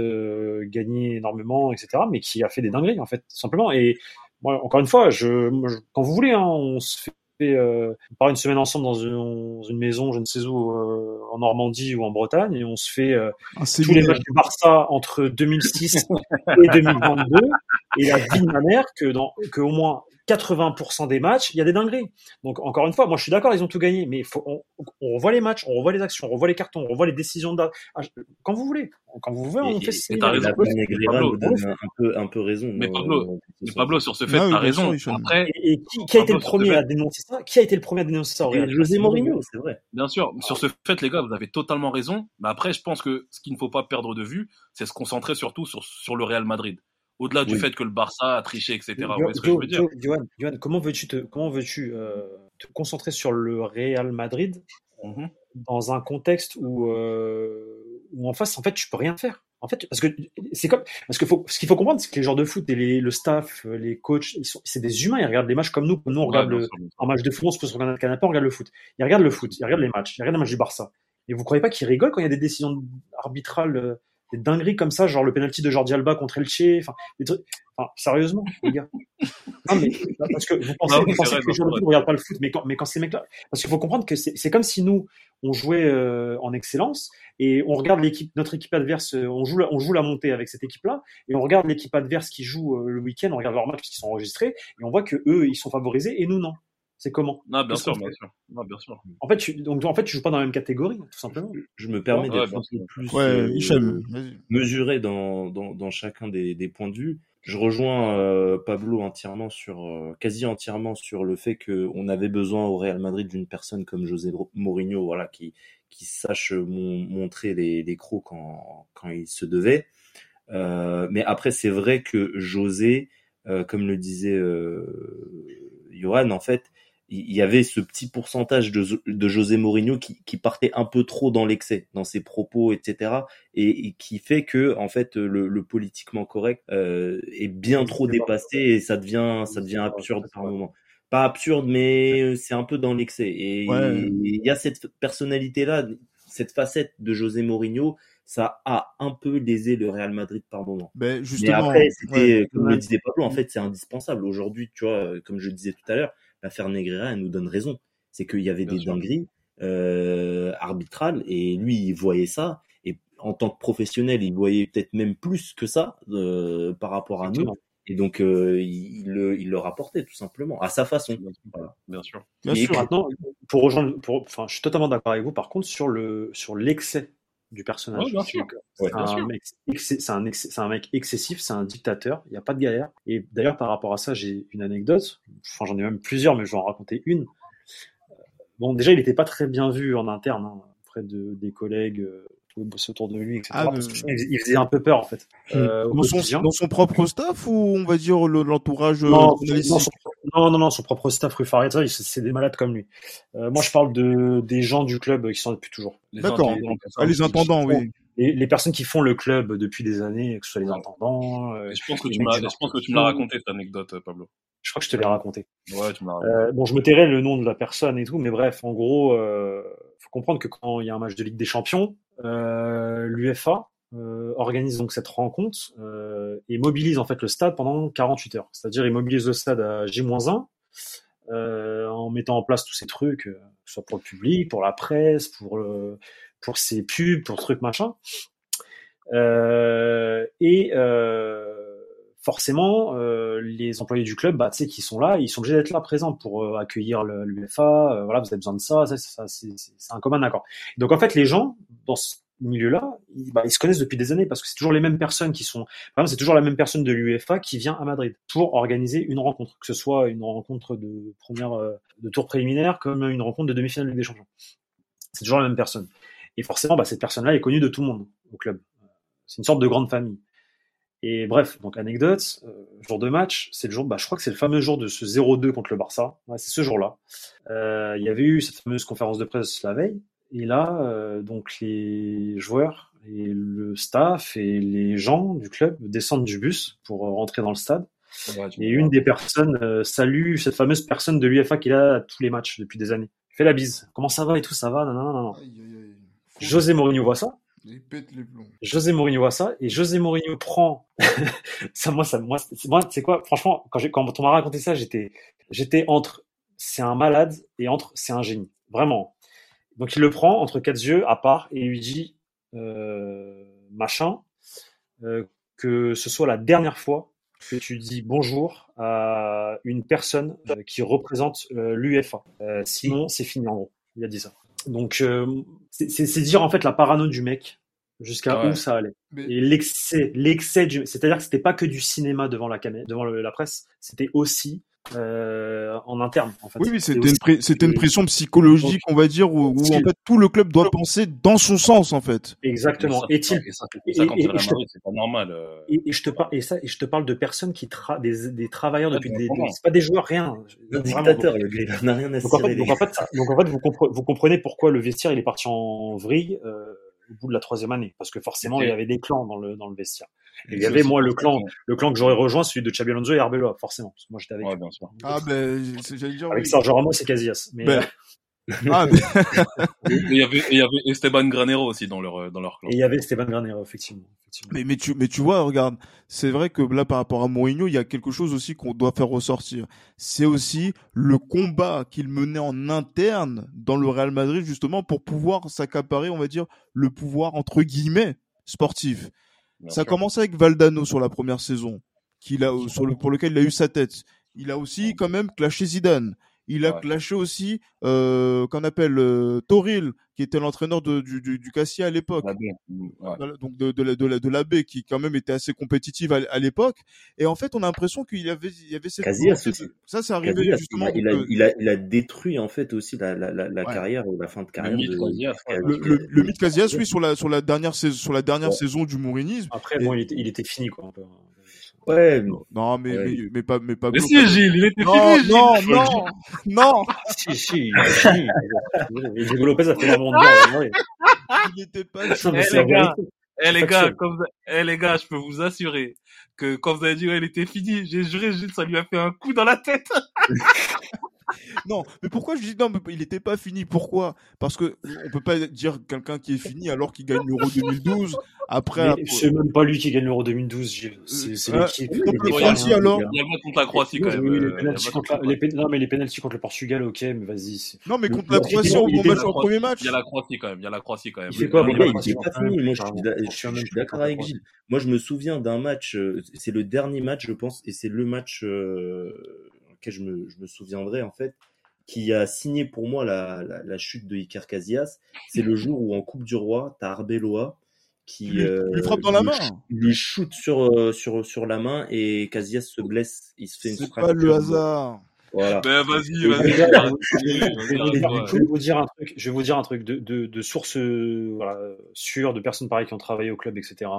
gagnait énormément, etc., mais qui a fait des dingueries, en fait, simplement. Et moi, encore une fois, je, quand vous voulez, hein, on se fait euh, on part une semaine ensemble dans une, une, maison, je ne sais où, euh, en Normandie ou en Bretagne, et on se fait euh, tous les matchs du Barça entre 2006 et 2022. Et la vie de ma mère que dans que au moins 80% des matchs, il y a des dingueries. Donc encore une fois, moi je suis d'accord, ils ont tout gagné, mais faut, on, on, revoit les matchs, on revoit les actions, on revoit les cartons, on revoit les décisions de... Ah, quand vous voulez, quand vous voulez, on fait. Et t'as raison. Pablo, un peu, un peu raison. Mais Pablo, mais Pablo sur ce fait, t'as raison. Après, et, qui, qui, a été le premier à dénoncer ça? Qui a été le premier à dénoncer ça José Mourinho, c'est vrai. Bien sûr. Sur ce fait, les gars, vous avez totalement raison. Mais après, je pense que ce qu'il ne faut pas perdre de vue, c'est se concentrer surtout sur, sur le Real Madrid au-delà du fait que le Barça a triché, etc. Johan, comment veux-tu te, comment veux-tu euh, te concentrer sur le Real Madrid mmh dans un contexte où, euh, où en face, en fait, tu peux rien faire? En fait, parce que c'est comme, parce que faut, ce qu'il faut comprendre, c'est que les joueurs de foot et les, le staff, les coachs, ils sont, c'est des humains. Ils regardent les matchs comme nous. Nous, on regarde le, un match de foot, on se pose sur le canapé, on regarde le foot. Ils regardent le foot, ils regardent les matchs, ils regardent les matchs du Barça. Et vous croyez pas qu'ils rigolent quand il y a des décisions arbitrales euh, des dingueries comme ça, genre le penalty de Jordi Alba contre Elche, enfin, des trucs, enfin, sérieusement, les gars. Non, mais, parce que vous pensez, vous pensez que les joueurs de foot ne regardent pas le foot, mais quand, mais quand ces mecs-là, parce qu'il faut comprendre que c'est comme si nous, on jouait euh, en excellence et on regarde l'équipe, notre équipe adverse, euh, on joue, la, on joue la montée avec cette équipe-là et on regarde l'équipe adverse qui joue euh, le week-end, on regarde leurs matchs qui sont enregistrés et on voit que eux, ils sont favorisés et nous non. C'est comment Non, bien sûr, bien sûr. Non, bien sûr. En fait, tu, donc en fait, tu joues pas dans la même catégorie, tout simplement. Je me permets d'être un peu plus euh, mesuré dans, dans, dans, chacun des, des, points de vue. Je rejoins euh, Pablo entièrement sur, euh, quasi entièrement sur le fait qu'on avait besoin au Real Madrid d'une personne comme José Mourinho, voilà, qui, qui sache montrer les, les crocs quand, quand il se devait. mais après, c'est vrai que José, comme le disait Johan, en fait, il y avait ce petit pourcentage de, de José Mourinho qui, qui, partait un peu trop dans l'excès, dans ses propos, etc. Et, qui fait que en fait le, le politiquement correct euh, est bien trop dépassé et ça devient ça devient absurde par moment. Pas absurde, mais c'est un peu dans l'excès. Et il y a cette personnalité là, cette facette de José Mourinho. Ça a un peu lésé le Real Madrid par moment. Ben justement, mais après, c'était, comme le disait Pablo, en fait, c'est indispensable. Aujourd'hui, tu vois, comme je disais tout à l'heure, l'affaire Negreira, elle nous donne raison. C'est qu'il y avait des dingueries euh, arbitrales et lui, il voyait ça. Et en tant que professionnel, il voyait peut-être même plus que ça euh, par rapport à nous. Et donc, euh, il, le, il le rapportait tout simplement, à sa façon. Bien sûr. Bien sûr. Maintenant, pour rejoindre, pour, enfin, je suis totalement d'accord avec vous. Par contre, sur le sur l'excès du personnage. c'est un, mec, un, un, mec excessif, c'est un dictateur, il n'y a pas de galère. Et d'ailleurs, par rapport à ça, j'ai une anecdote. Enfin, j'en ai même plusieurs, mais je vais en raconter une. Bon, déjà, il n'était pas très bien vu en interne, hein, auprès de, des collègues euh, bosser autour de lui, etc. Ah, il faisait un peu peur en fait. Hmm. Euh, dans, son, dans, son, propre staff ou on va dire l'entourage euh, non, non, non, non, son propre staff, Rue c'est des malades comme lui. Euh, moi, je parle de des gens du club qui sont depuis toujours. D'accord. Ah, les intendants, oui. Les, les, personnes qui font le club depuis des années, que ce soit les intendants. Euh, je pense que tu me l'as raconté cette anecdote, Pablo. Je crois que je te l'ai raconté. Ouais, tu me l'as raconté. bon, je me tairai le nom de la personne et tout, mais bref, en gros, euh, faut comprendre que quand il y a un match de Ligue des Champions, l'UFA euh, organise donc cette rencontre euh, et mobilise en fait le stade pendant 48 heures. C'est-à-dire il mobilise le stade à J-1 en mettant en place tous ces trucs, que ce soit pour le public, pour la presse, pour pour ses pubs, pour trucs machin. et forcément, euh, les employés du club, bah, tu sais, qui sont là, ils sont obligés d'être là présents pour euh, accueillir l'UFA. Euh, voilà, vous avez besoin de ça c'est un commun accord. Donc en fait, les gens dans ce milieu-là, ils, bah, ils, se connaissent depuis des années parce que c'est toujours les mêmes personnes qui sont. Par exemple, c'est toujours la même personne de l'UFA qui vient à Madrid pour organiser une rencontre, que ce soit une rencontre de première, de tour préliminaire, comme une rencontre de demi-finale de Ligue des Champions. C'est toujours la même personne. Et forcément, bah, cette personne-là est connue de tout le monde au club. C'est une sorte de grande famille. Et bref, donc anecdote, euh, jour de match, c'est le jour, bah, je crois que c'est le fameux jour de ce 0-2 contre le Barça. C'est ce jour-là. Euh, il y avait eu cette fameuse conférence de presse la veille. Et là, euh, donc les joueurs et le staff et les gens du club descendent du bus pour rentrer dans le stade. et une des personnes euh, salue cette fameuse personne de l'UFA qui est là à tous les matchs depuis des années. Fait la bise. Comment ça va et tout, ça va? Non, non, non, non. José Mourinho voit ça. Il pète les plombs. José Mourinho voit ça et José Mourinho prend ça moi ça moi moi c'est quoi? Franchement quand j'ai quand on m'a raconté ça j'étais j'étais entre c'est un malade et entre c'est un génie vraiment donc il le prend entre quatre yeux à part et lui dit euh, machin euh, que ce soit la dernière fois que tu dis bonjour à une personne euh, qui représente l'UFA sinon c'est fini en gros. Il a dit ça. Donc, c'est dire en fait la parano du mec jusqu'à où ça allait. Et l'excès, l'excès du, c'est-à-dire que c'était pas que du cinéma devant la caméra, devant la presse, c'était aussi euh, en interne. En fait. Oui, oui, c'était une, pression psychologique, on va dire, où, où en fait tout le club doit penser dans son sens, en fait. Exactement. Est-il et et, et, c'est pas normal. Euh... Et, je te parle et ça, et je te parle de personnes qui tra des, des travailleurs depuis des, des c'est pas des joueurs, rien. Un dictateur, le gars, n'a rien à donc, en fait, donc en fait, donc en fait, vous, comprenez, vous comprenez pourquoi le vestiaire il est parti en vrille. Euh, au bout de la troisième année, parce que forcément, il y avait des clans dans le, dans le vestiaire. Et il y avait, moi, le clan, le clan que j'aurais rejoint, celui de Xabi Alonso et Arbeloa, forcément. Parce que moi, j'étais avec. Ouais, bien sûr. Ah, ben, dire. Avec oui. Sergio Ramos et Casillas. Mais, ben... ah, mais... et il y avait, il y avait Esteban Granero aussi dans leur, dans leur clan. Et il y avait Esteban Granero, effectivement. effectivement. Mais, mais tu, mais tu vois, regarde, c'est vrai que là, par rapport à Mourinho, il y a quelque chose aussi qu'on doit faire ressortir. C'est aussi le combat qu'il menait en interne dans le Real Madrid, justement, pour pouvoir s'accaparer, on va dire, le pouvoir, entre guillemets, sportif. Bien ça a sûr. commencé avec Valdano sur la première saison, qu'il a, sur le, pour lequel il a eu sa tête. Il a aussi quand même clashé Zidane. Il a Ouais. clashé aussi, euh, qu'on appelle euh, Toril, qui était l'entraîneur du, du, du Cassia à l'époque. Ouais. Voilà, donc de, de, de, de la baie, qui quand même était assez compétitive à, à l'époque. Et en fait, on a l'impression qu'il y avait, il y avait cette Casillas aussi. Ça, c'est arrivé Casillas, justement. il, a, donc, il, a, il a détruit en fait aussi la, la, la, la Ouais. carrière ou la fin de carrière mythe de Casillas, ouais. le, le, le mythe Casillas, oui, sur la, sur la dernière saison, sur la dernière saison du mourinisme. Après, bon, il était, il était fini, quoi, un peu. Ouais, mais- Non, mais, Ouais. mais, mais pas, mais pas. Mais si. Gilles, il était Non, fini, Gilles. non, non, non, si, si, si. Diego Lopez a fait énormément de ouais. il n'était pas. Non, mais Eh, c'est les gars. Eh les gars, Factuel. comme eh les gars, je peux vous assurer que quand vous avez dit ouais, il était fini, j'ai juré, Gilles, ça lui a fait un coup dans la tête. Non, mais pourquoi je dis non, mais il n'était pas fini Pourquoi? Parce que on peut pas dire quelqu'un qui est fini alors qu'il gagne l'Euro 2012 après. C'est même pas lui qui gagne l'Euro 2012, Gilles. C'est c'est Euh, l'équipe. alors Il y a le contre la Croatie quand même. Euh, non, mais les pénaltys contre le Portugal, ok, mais vas-y. Non, mais Le- contre la Croatie, il match en premier match. Il y a la Croatie quand même, il y a la Croatie quand même. Il fait quoi, je suis, d'accord avec Gilles. Moi, je me souviens d'un match. euh, C'est le dernier match, je pense, et c'est le match auquel je me, je me souviendrai en fait, qui a signé pour moi la, la, la chute de Iker Casillas. C'est le jour où en Coupe du Roi, t'as Arbeloa qui lui- euh, lui frappe dans la main. lui shoot sur euh, sur sur la main et Casillas se blesse. Il se fait une C'est pas le hasard. Voilà. Ben vas-y, Je vais, vous dire, un truc. Je vais vous dire un truc de, de, de sources euh, voilà, sûres, de personnes pareilles qui ont travaillé au club, etc.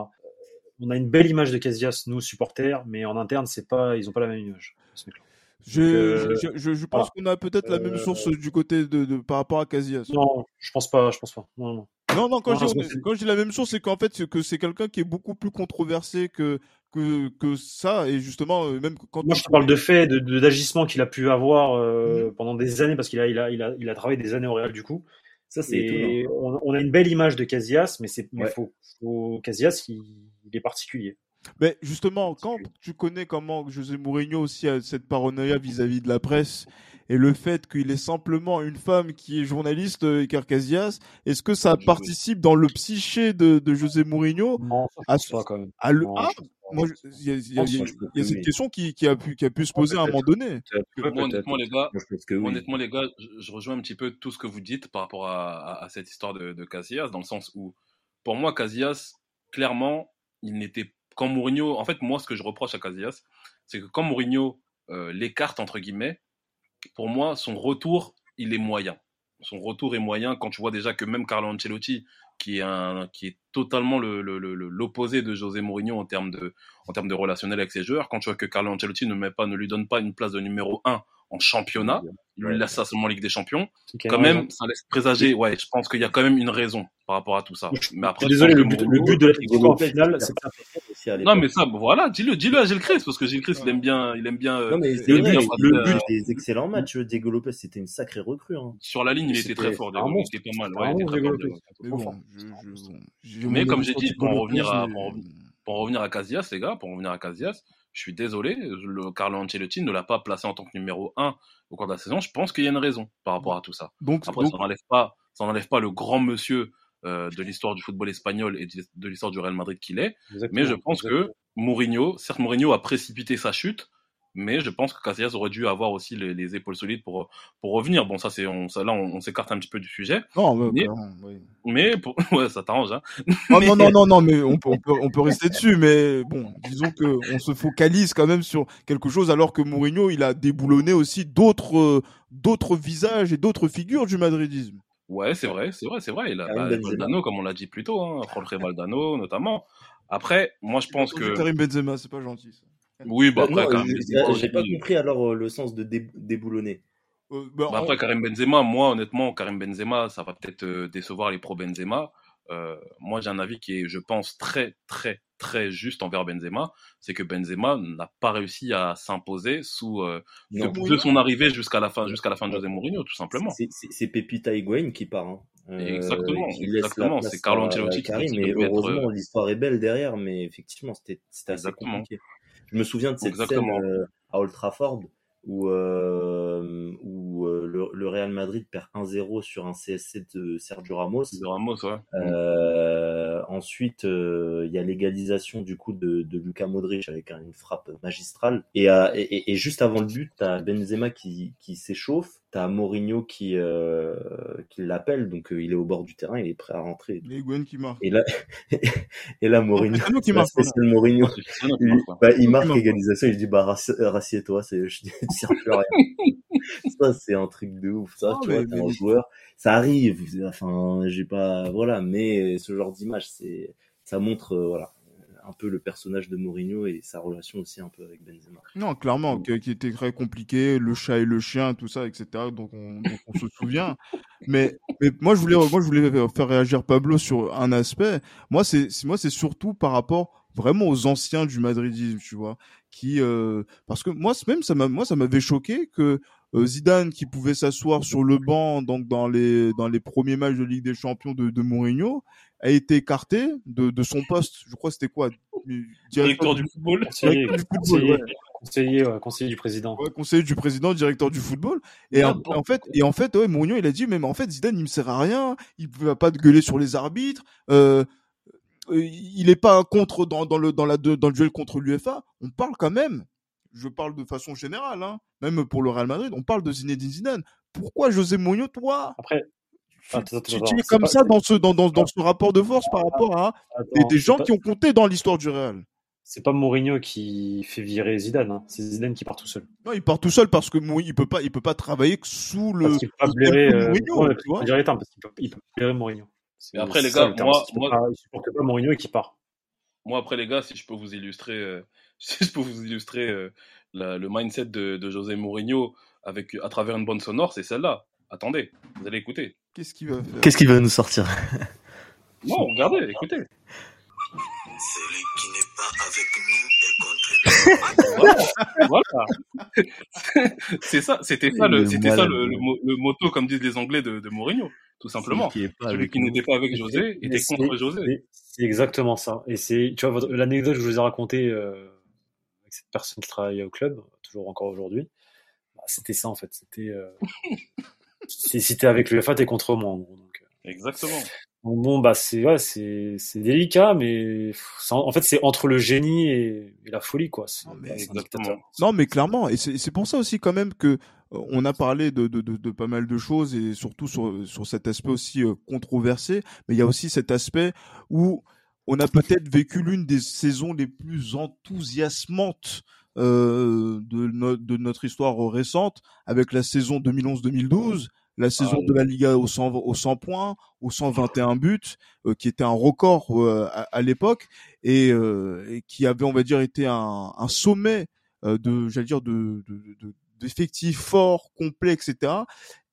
On a une belle image de Casillas, nous supporters, mais en interne, c'est pas, ils ont pas la même image. ce mec-là. Je, euh, je, je, je pense qu'on a peut-être la même Euh, source du côté de, de par rapport à Casillas. Non, je pense pas. Je pense pas. Non, non. Non, non, quand, Non, quand dis la même chose, c'est qu'en fait, c'est que c'est quelqu'un qui est beaucoup plus controversé que, que, que ça. Et justement, euh, même quand Moi, je te parle de faits, de, de- d'agissement qu'il a pu avoir euh, pendant des années, parce qu'il a, il a, il a, il a travaillé des années au Real du coup. Ça, c'est on, on a une belle image de Casillas, mais c'est mais Ouais. faut, faut Casillas, il, il est particulier. Mais justement, quand tu connais comment José Mourinho aussi a cette paranoïa vis-à-vis de la presse et le fait qu'il ait simplement une femme qui est journaliste, euh, Iker Casillas, est-ce que ça participe dans le psyché de, de José Mourinho Non, à, pas quand même. à le, ah, moi, il y a, y a, y a, y a cette question qui, qui, a pu, qui a pu se poser à un moment donné. Moi, honnêtement, les gars, oui. honnêtement, les gars, je, je, rejoins un petit peu tout ce que vous dites par rapport à, à, à cette histoire de, de Casillas, dans le sens où, pour moi, Casillas, clairement, il n'était quand Mourinho, en fait, moi, ce que je reproche à Casillas, c'est que quand Mourinho euh, l'écarte entre guillemets, pour moi, son retour, il est moyen. Son retour est moyen quand tu vois déjà que même Carlo Ancelotti, qui est totalement l'opposé de José Mourinho en termes de, en termes de relationnel avec ses joueurs, quand tu vois que Carlo Ancelotti ne met pas, ne lui donne pas une place de numéro 1 en championnat, il lui laisse ça seulement Ligue des Champions. Quand même, ça laisse présager, ouais, je pense qu'il y a quand même une raison par rapport à tout ça. Mais après, désolé, le but, le but de la finale, c'est Non, mais ça, voilà, dis-le, dis-le à Gilles Christ, parce que Gilles Christ, il aime bien, il aime bien. Non, mais le, but, le but des excellents matchs, Diego Lopez, c'était une sacrée recrue. Hein. Sur la ligne, il était très fort, Diego, il était pas mal, ouais, il était très fort. Mais comme j'ai dit, pour en revenir à, pour en revenir à Casillas, les gars, pour en revenir à Casillas, je suis désolé, le Carlo Ancelotti ne l'a pas placé en tant que numéro 1 au cours de la saison. Je pense qu'il y a une raison par rapport à tout ça. Donc, Après, donc... ça n'enlève pas, ça n'enlève pas le grand monsieur euh, de l'histoire du football espagnol et de l'histoire du Real Madrid qu'il est. Exactement, mais je pense exactement. que Mourinho, certes Mourinho a précipité sa chute, mais je pense que Casillas aurait dû avoir aussi les, les épaules solides pour pour revenir. Bon, ça c'est on, ça, là on, on s'écarte un petit peu du sujet. Non, mais, mais, oui. mais pour, ouais, ça t'arrange. Hein. Oh, mais... Non, non, non, non, mais on peut, on peut, on peut rester dessus. Mais bon, disons que on se focalise quand même sur quelque chose, alors que Mourinho, il a déboulonné aussi d'autres, d'autres visages et d'autres figures du madridisme. Ouais, c'est vrai, c'est vrai, c'est vrai. Il a bah, Valdano, comme on l'a dit plus tôt, hein, Jorge Valdano notamment. Après, moi je pense que Karim Benzema, c'est pas gentil. Ça. Oui, bah après, non, j'ai pas compris alors le sens de dé déboulonner. Euh, bah, bah, après, on... Karim Benzema, moi, honnêtement, Karim Benzema, ça va peut-être euh, décevoir les pro Benzema. Euh, moi, j'ai un avis qui est, je pense, très, très, très juste envers Benzema. C'est que Benzema n'a pas réussi à s'imposer sous euh, de, de, son arrivée jusqu'à la fin, jusqu'à la fin de José Mourinho, tout simplement. C'est Pepita Higuain qui part. Hein. Euh, exactement, exactement. C'est Carlo Ancelotti qui, mais heureusement, être... l'histoire est belle derrière, mais effectivement, c'était assez exactement. compliqué. Je me souviens de cette Exactement. scène euh, à Old Trafford où, euh, où euh, le, le, Real Madrid perd 1-0 sur un CSC de Sergio Ramos. De Ramos, ouais. Euh, ensuite, il y a l'égalisation du coup de, de Luka Modric avec une frappe magistrale. Et, et, et juste avant le but, t'as Benzema qui, qui s'échauffe. T'as Mourinho qui, euh, qui l'appelle, donc euh, il est au bord du terrain, il est prêt à rentrer. Et Gwen qui marque. Et là, et là Mourinho, qui marque, spécial Mourinho, il, bah, il marque égalisation, il dit bah rassieds-toi, c'est je plus rien. Ça c'est un truc de ouf, ça, oh, tu mais, vois, t'es un joueur, ça arrive, enfin j'ai pas, voilà, mais ce genre d'image, c'est, ça montre, euh, voilà, un peu le personnage de Mourinho et sa relation aussi un peu avec Benzema. Non, clairement, qui, qui, était très compliqué, le chat et le chien, tout ça, etc. Donc on, donc on se souvient. Mais, mais moi je voulais, moi je voulais faire réagir Pablo sur un aspect. Moi c'est, moi c'est surtout par rapport vraiment aux anciens du madridisme, tu vois, qui, euh, parce que moi même ça m'a, moi ça m'avait choqué que Zidane qui pouvait s'asseoir sur le banc donc dans les dans les premiers matchs de Ligue des Champions de, de Mourinho a été écarté de, de son poste. Je crois c'était quoi? Directeur du football? Conseiller, du football, conseiller, ouais. conseiller, ouais, conseiller, du président. Ouais, conseiller du président, directeur du football. Et en, en, fait, et en fait, ouais, Mourinho, il a dit, mais en fait, Zidane, il me sert à rien. Il ne va pas gueuler sur les arbitres. Euh, il est pas contre dans, dans le dans la dans le duel contre l'UFA. On parle quand même. Je parle de façon générale, hein, même pour le Real Madrid. On parle de Zinedine Zidane. Pourquoi José Mourinho, toi Après, tu, tu es comme pas, ça dans ce, dans, dans, dans ce rapport de force par rapport à attends, des, des gens pas... qui ont compté dans l'histoire du Real. C'est pas Mourinho qui fait virer Zidane, hein. c'est Zidane qui part tout seul. Non, il part tout seul parce que Mourinho, il peut pas, il peut pas travailler sous le. Parce qu'il peut pas blairer euh, Mourinho, ouais, tu vois. Dire, parce qu'il peut, il peut blairer Mourinho. Mais après les gars, moi, moi, pas, il supporte pas Mourinho et qui part. Moi après les gars, si je peux vous illustrer, euh, je peux vous illustrer euh, la, le mindset de, de José Mourinho avec à travers une bonne sonore, c'est celle-là. Attendez, vous allez écouter. Qu'est-ce qu'il va faire? Qu'est-ce qu'il va nous sortir? Non, regardez, écoutez. Celui qui n'est pas avec nous est contre nous. voilà. voilà. c'est ça, c'était ça le, c'était ça le, le, le, motto, comme disent les Anglais de, de Mourinho, tout simplement. Celui qui n'était pas avec José était contre José. C'est exactement ça. Et c'est, tu vois, l'anecdote que je vous ai racontée euh, avec cette personne qui travaille au club, toujours encore aujourd'hui bah, c'était ça en fait. C'était euh... si t'es avec l'UFA, t'es contre moi en gros. Donc, euh. Exactement. Donc, bon, bah c'est ouais, c'est c'est délicat, mais en fait c'est entre le génie et, et la folie quoi. Non mais, non mais clairement, et c'est pour ça aussi quand même que euh, on a parlé de, de, de, de, pas mal de choses et surtout sur, sur cet aspect aussi controversé, mais il y a aussi cet aspect où on a peut-être vécu l'une des saisons les plus enthousiasmantes euh, de, no de notre histoire récente, avec la saison 2011-2012, la saison ah, de la Liga aux 100, aux 100 points, aux 121 buts, euh, qui était un record euh, à, à l'époque et, euh, et, qui avait, on va dire, été un, un sommet de, j'allais dire, de, de, de d'effectifs forts, complets, etc.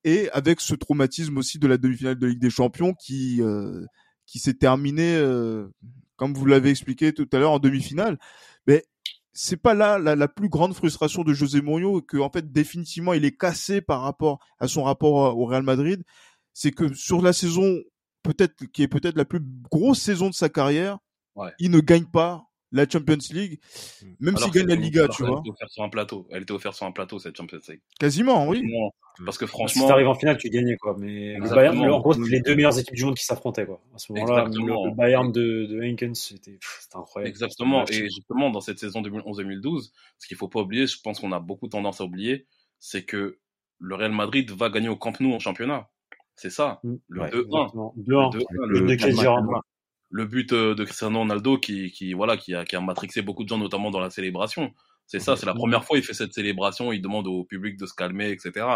Et avec ce traumatisme aussi de la demi-finale de Ligue des Champions qui euh, qui s'est terminé, euh, comme vous l'avez expliqué tout à l'heure, en demi-finale. Mais c'est pas là la, la, plus grande frustration de José Mourinho que en fait définitivement il est cassé par rapport à son rapport au Real Madrid. C'est que sur la saison peut-être qui est peut-être la plus grosse saison de sa carrière, ouais. il ne gagne pas la Champions League, mmh. même s'il gagne la Liga, tu vois. Elle était offerte sur un plateau. Elle était offerte sur un plateau cette Champions League. Quasiment, oui. Parce que franchement, si t'arrives en finale, tu gagnais quoi. Mais le Bayern, en gros, c'était les deux meilleures équipes du monde qui s'affrontaient quoi. À ce moment-là, le, Bayern de, de Henkens, c'était incroyable. Exactement. Et justement, dans cette saison 2011-2012, ce qu'il faut pas oublier, je pense qu'on a beaucoup tendance à oublier, c'est que le Real Madrid va gagner au Camp Nou en championnat. C'est ça. Mmh. Le 2-1. 2-1. Le, le, le, le but euh, de Cristiano Ronaldo qui, qui voilà qui a, qui a matrixé beaucoup de gens notamment dans la célébration. C'est ça, c'est la première fois il fait cette célébration, il demande au public de se calmer, etc.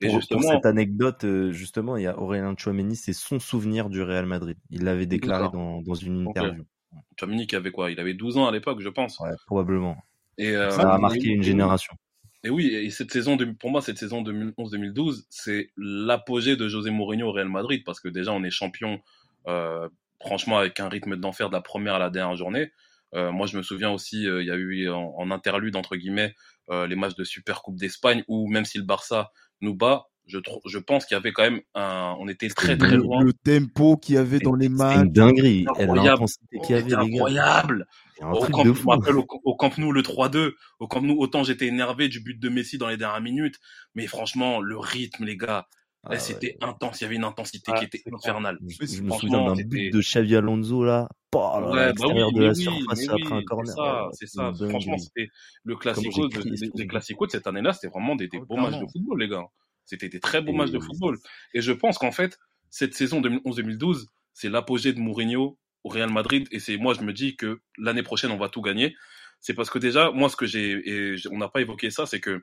Et pour, justement, cette anecdote, euh, justement, il y a Aurélien Chouameni, c'est son souvenir du Real Madrid. Il l'avait déclaré dans, dans une interview. Okay. Chouameni qui avait quoi? Il avait 12 ans à l'époque, je pense. Ouais, probablement. Et euh, ça a marqué une génération. Et oui, et cette saison, de, pour moi, cette saison 2011-2012, c'est l'apogée de José Mourinho au Real Madrid parce que déjà on est champion euh, franchement, avec un rythme d'enfer de la première à la dernière journée. Euh, moi, je me souviens aussi, euh, il y a eu en, en, interlude, entre guillemets, euh, les matchs de Super Coupe d'Espagne, où même si le Barça nous bat, je, je pense qu'il y avait quand même un, on était très très loin. Le tempo qu'il y avait dans les matchs. une dinguerie. Incroyable. Au camp, je rappelle au, au, Camp Nou le 3-2. Au Camp Nou, autant j'étais énervé du but de Messi dans les dernières minutes, mais franchement, le rythme, les gars, ah, c'était ouais. intense, il y avait une intensité ah, qui était infernale. Je, je me souviens d'un but de Xavi Alonso là, oh, là ouais, bah oui, de la oui, surface oui, après un corner. C'est ça, c'est ça. Franchement, c'était le classico, de, classicos de cette année-là, c'était vraiment des, des beaux matchs de football, les gars. C'était des très beaux matchs de football. Et je pense qu'en fait, cette saison 2011-2012, c'est l'apogée de Mourinho au Real Madrid. Et c'est moi, je me dis que l'année prochaine, on va tout gagner. C'est parce que déjà, moi, ce que j'ai, et on n'a pas évoqué ça, c'est que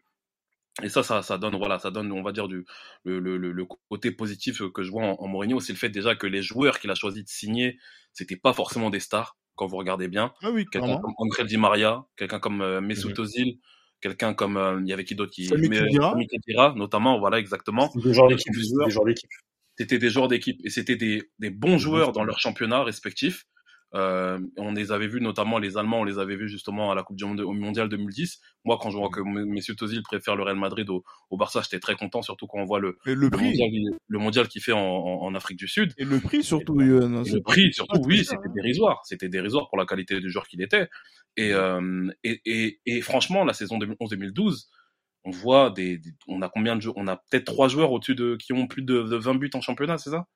et ça, ça, ça donne, voilà, ça donne, on va dire, du, le, le, le côté positif que je vois en, en Mourinho, c'est le fait déjà que les joueurs qu'il a choisi de signer, c'était pas forcément des stars, quand vous regardez bien. Ah oui, quelqu'un comme André Di Maria, quelqu'un comme euh, Mesut mmh. Özil, quelqu'un comme, euh, il y avait qui d'autre qui, Sami Khedira, notamment, voilà, exactement. Des joueurs d'équipe, des joueurs d'équipe. C'était des joueurs d'équipe, et c'était des, des bons joueurs dans leur championnat respectif. Euh, on les avait vus, notamment les Allemands, on les avait vus justement à la Coupe du Monde au Mondial 2010. Moi, quand je vois que Messieurs Tozil préfère le Real Madrid au, au Barça, j'étais très content, surtout quand on voit le, le, prix. mondial, le mondial qu'il fait en, en, en, Afrique du Sud. Et le prix surtout. Et, euh, le prix surtout, oui, c'était dérisoire. C'était dérisoire pour la qualité du joueur qu'il était. Et, euh, et, et, et, franchement, la saison 2011-2012, on voit des, des, on a combien de joueurs On a peut-être trois joueurs au-dessus de qui ont plus de, de 20 buts en championnat, c'est ça?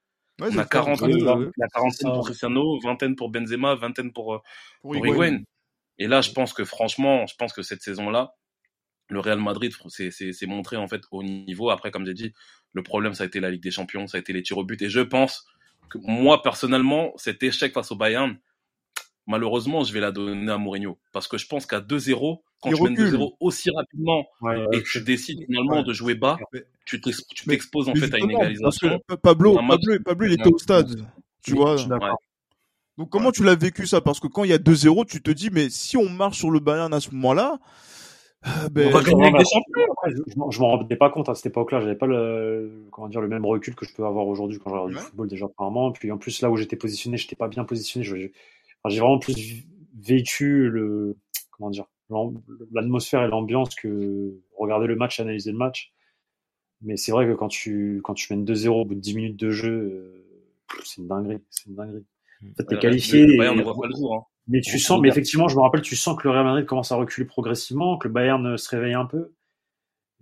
Ouais, on a 40, ouais, ouais. la quarantaine pour Cristiano, vingtaine pour Benzema, vingtaine pour, euh, pour, pour Higuain. Et là, je pense que franchement, je pense que cette saison-là, le Real Madrid s'est montré en fait au niveau. Après, comme j'ai dit, le problème, ça a été la Ligue des Champions, ça a été les tirs au but. Et je pense que moi, personnellement, cet échec face au Bayern, malheureusement, je vais la donner à Mourinho. Parce que je pense qu'à 2-0, quand il tu mènes 2-0 aussi rapidement ouais, et que tu décides finalement ouais. de jouer bas, tu t'exposes en fait à une égalisation. Pablo, Pablo, Pablo, il était au stade. Tu oui, vois. Donc comment tu l'as vécu ça? Parce que quand il y a 2-0, tu te dis, mais si on marche sur le Bayern à ce moment-là, euh, ben, on va gagner avec des champions. Je, je m'en rendais pas compte à cette époque-là. J'avais pas le, comment dire, le même recul que je peux avoir aujourd'hui quand je regarde ouais. du football déjà apparemment. Puis en plus là où j'étais positionné, j'étais pas bien positionné. Je, j'ai vraiment plus vécu le comment dire l'atmosphère et l'ambiance que regarder le match, analyser le match. Mais c'est vrai que quand tu quand tu mènes 2-0 au bout de 10 minutes de jeu, euh, c'est une dinguerie, c'est une dinguerie. En fait, t'es qualifié. Le Bayern ne voit pas le jour. Hein. Mais tu sens, mais effectivement, je me rappelle, tu sens que le Real Madrid commence à reculer progressivement, que le Bayern se réveille un peu.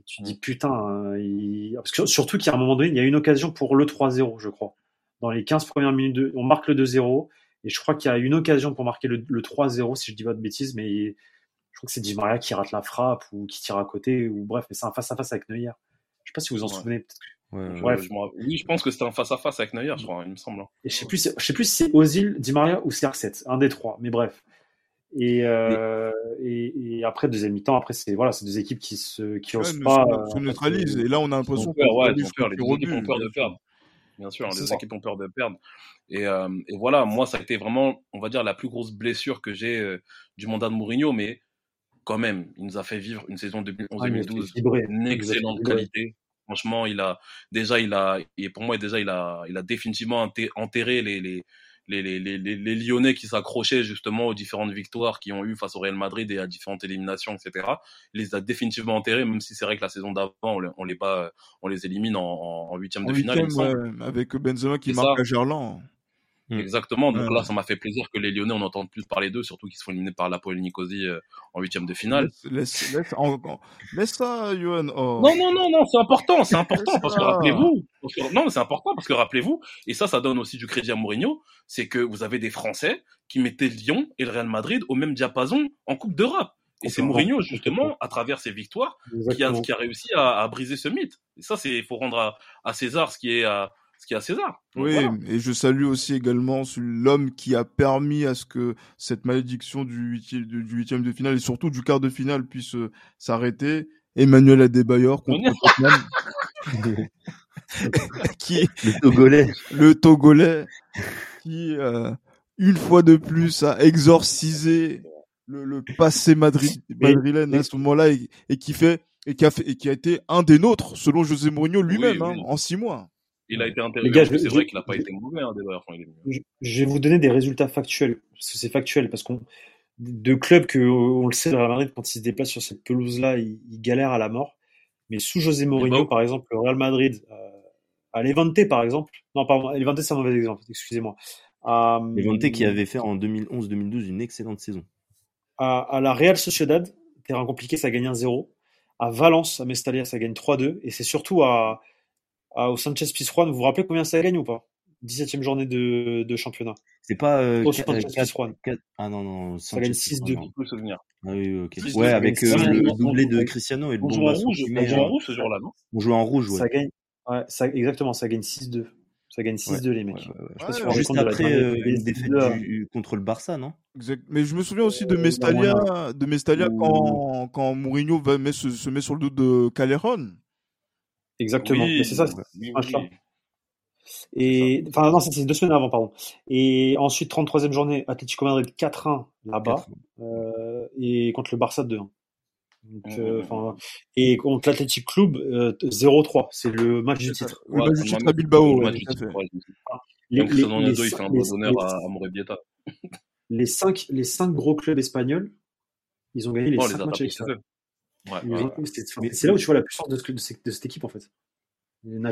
tu te dis putain, hein, il... Parce que surtout qu'à un moment donné, il y a une occasion pour le 3-0, je crois. Dans les 15 premières minutes, de... on marque le 2-0. Et je crois qu'il y a une occasion pour marquer le, 3-0, si je dis pas de bêtises, mais je crois que c'est Di Maria qui rate la frappe ou qui tire à côté, ou bref, mais c'est un face-à-face avec Neuer. Je sais pas si vous en souvenez. Bref. oui, je pense que c'était un face-à-face avec Neuer, je crois, il me semble. Hein. Et je sais plus, je sais plus si c'est Ozil, Di Maria ou CR7, un des trois, mais bref. Et, euh, et, et, après deuxième mi-temps, après c'est voilà, c'est deux équipes qui se qui osent pas. Se, neutralisent. Et là, on a l'impression que ouais, les équipes ont peur de perdre. Bien sûr, les équipes ont peur de perdre. Et, euh, et, voilà, moi, ça a été vraiment, on va dire, la plus grosse blessure que j'ai euh, du mandat de Mourinho, mais quand même, il nous a fait vivre une saison 2011-2012, ah, une excellente qualité. Franchement, il a déjà, il a, et pour moi, déjà, il a, il a définitivement enterré les, les, les, les, les, les Lyonnais qui s'accrochaient justement aux différentes victoires qu'ils ont eues face au Real Madrid et à différentes éliminations, etc. Les a définitivement enterrés, même si c'est vrai que la saison d'avant, on les, pas, on les élimine en huitième de finale. avec Benzema qui marque à Gerland. Mm. Exactement. Donc là, ça m'a fait plaisir que les Lyonnais, on entende plus parler d'eux, surtout qu'ils se font éliminer par la Nicosie euh, en huitième de finale. Laisse, laisse, laisse ça, Johan. Oh. Non, non, non, non, c'est important, c'est important parce que rappelez-vous, non, c'est important parce que rappelez-vous, et ça, ça donne aussi du crédit à Mourinho, c'est que vous avez des Français qui mettaient Lyon et le Real Madrid au même diapason en Coupe d'Europe. Et c'est Mourinho, justement, à travers ses victoires, qui a, qui a, réussi à, à, briser ce mythe. Et ça, c'est, il faut rendre à, à, César ce qui est à, ce qui est à César. oui, et je salue aussi également l'homme qui a permis à ce que cette malédiction du huitième, du huitième de finale et surtout du quart de finale puisse euh, s'arrêter. Emmanuel Adebayor contre Tottenham. qui le Togolais, le Togolais, qui euh, une fois de plus a exorcisé le, le passé Madrid, madrilène à ce moment-là et, qui fait et qui a fait et qui a été un des nôtres selon José Mourinho lui-même hein, en six mois. Il a été intéressant. C'est vrai qu'il n'a pas été mauvais, hein, quand il est venu. Je vais vous donner des résultats factuels. Parce que c'est factuel. Parce qu'on, de clubs que, on le sait, le Real Madrid, quand il se déplace sur cette pelouse-là, il, galère à la mort. Mais sous José Mourinho, par exemple, le Real Madrid, euh, à Levante, par exemple. Non, pardon, Levante, c'est un mauvais exemple. Excusez-moi. Euh, Levante qui avait fait en 2011-2012 une excellente saison. À, à, la Real Sociedad, terrain compliqué, ça gagne 1-0. À Valence, à Mestalia, ça gagne 3-2. Et c'est surtout à, au Sanchez Pizjuan. Vous vous rappelez combien ça gagne ou pas? 17e journée de, de championnat. C'est pas euh, au Sanchez Pizjuan. Ah non non, ça gagne 6-2. Je souvenir. Ah oui, ok. Ouais, avec euh, le doublé de Cristiano et le on joue en rouge. On joue en rouge ce jour-là, non? On joue en rouge, ouais. Ça gagne. Ouais, ça, exactement, ça gagne 6-2. Ça gagne 6-2 les mecs. Ouais, ouais, Juste après euh, une défaite du, contre le Barça, non? Exact. Mais je me souviens aussi de Mestalia, de Mestalia quand, quand Mourinho va, met, se, se met sur le dos de Callejon. Exactement. Oui, c'est ça, oui, oui. Et enfin non, c'est deux semaines avant, pardon. Et ensuite 33e journée, Atlético Madrid 4-1 là-bas euh, et contre le Barça 2-1. Donc, euh, et contre l'Athletic Club euh, 0-3, c'est le match du titre. Le match du titre à Bilbao. Ouais, les, les, les, il fait un bon honneur à, à Morebieta. les cinq les cinq gros clubs espagnols, ils ont gagné les oh, cinq matchs avec ça. C'est là où tu vois la puissance de, de, de cette équipe en fait.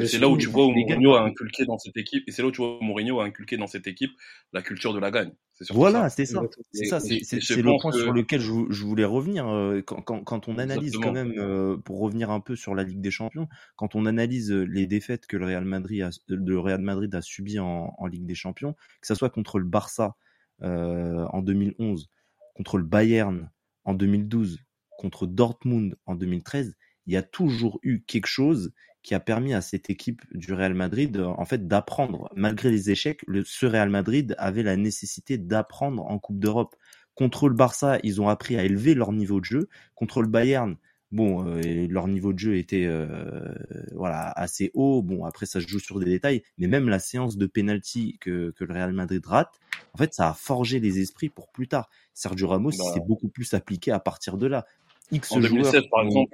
C'est là où tu vois où Mourinho a inculqué dans cette équipe, et c'est là où tu vois Mourinho a inculqué dans cette équipe la culture de la gagne. Voilà, c'est ça. C'est ça, c'est le point sur lequel je, je, voulais revenir. Euh, quand, quand, quand on analyse quand même, euh, pour revenir un peu sur la Ligue des Champions, quand on analyse euh, les défaites que le Real Madrid a, le Real Madrid a subies en, en Ligue des Champions, que ce soit contre le Barça euh, en 2011, contre le Bayern en 2012, contre Dortmund en 2013, il y a toujours eu quelque chose qui a permis à cette équipe du Real Madrid en fait d'apprendre. Malgré les échecs, le, ce Real Madrid avait la nécessité d'apprendre en Coupe d'Europe. Contre le Barça, ils ont appris à élever leur niveau de jeu. Contre le Bayern, bon, euh, leur niveau de jeu était euh, voilà assez haut. Bon, après ça se joue sur des détails, mais même la séance de penalty que, que le Real Madrid rate, en fait, ça a forgé les esprits pour plus tard. Sergio Ramos bah, s'est beaucoup plus appliqué à partir de là. X en 2007, par exemple,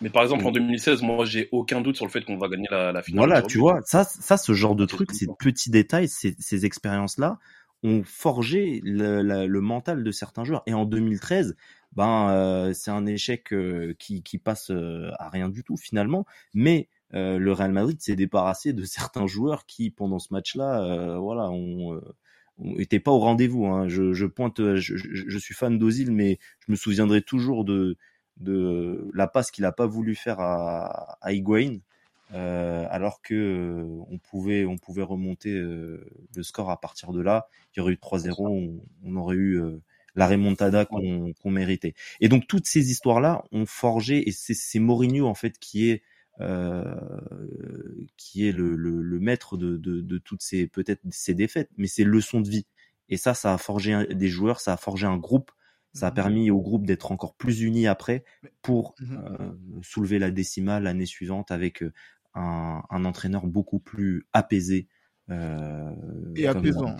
mais par exemple, en 2016, mm. moi, j'ai aucun doute sur le fait qu'on va gagner la, la finale. Voilà, tu vois, ça, ça, ce genre de truc, ces petits détails, ces, ces expériences-là, ont forgé le, le, mental de certains joueurs. Et en 2013, ben, euh, c'est un échec euh, qui, qui passe euh, à rien du tout finalement. Mais le Real Madrid s'est débarrassé de certains joueurs qui, pendant ce match-là, voilà, ont était pas au rendez-vous. Hein. Je, je, pointe, je, je, suis fan d'Ozil, mais je me souviendrai toujours de de la passe qu'il a pas voulu faire à, à Higuain, euh, alors que euh, on pouvait on pouvait remonter euh, le score à partir de là. Il y aurait eu 3-0, on, aurait eu la remontada qu'on méritait. Et donc toutes ces histoires-là ont forgé, et c'est Mourinho en fait qui est qui est le, le, le maître de, de, de, toutes ces peut-être ces défaites, mais c'est leçons de vie. Et ça, ça a forgé des joueurs, ça a forgé un groupe, ça a mmh permis au groupe d'être encore plus unis après pour mmh euh, soulever la décimale l'année suivante avec un, un, entraîneur beaucoup plus apaisé. Euh, et apaisant.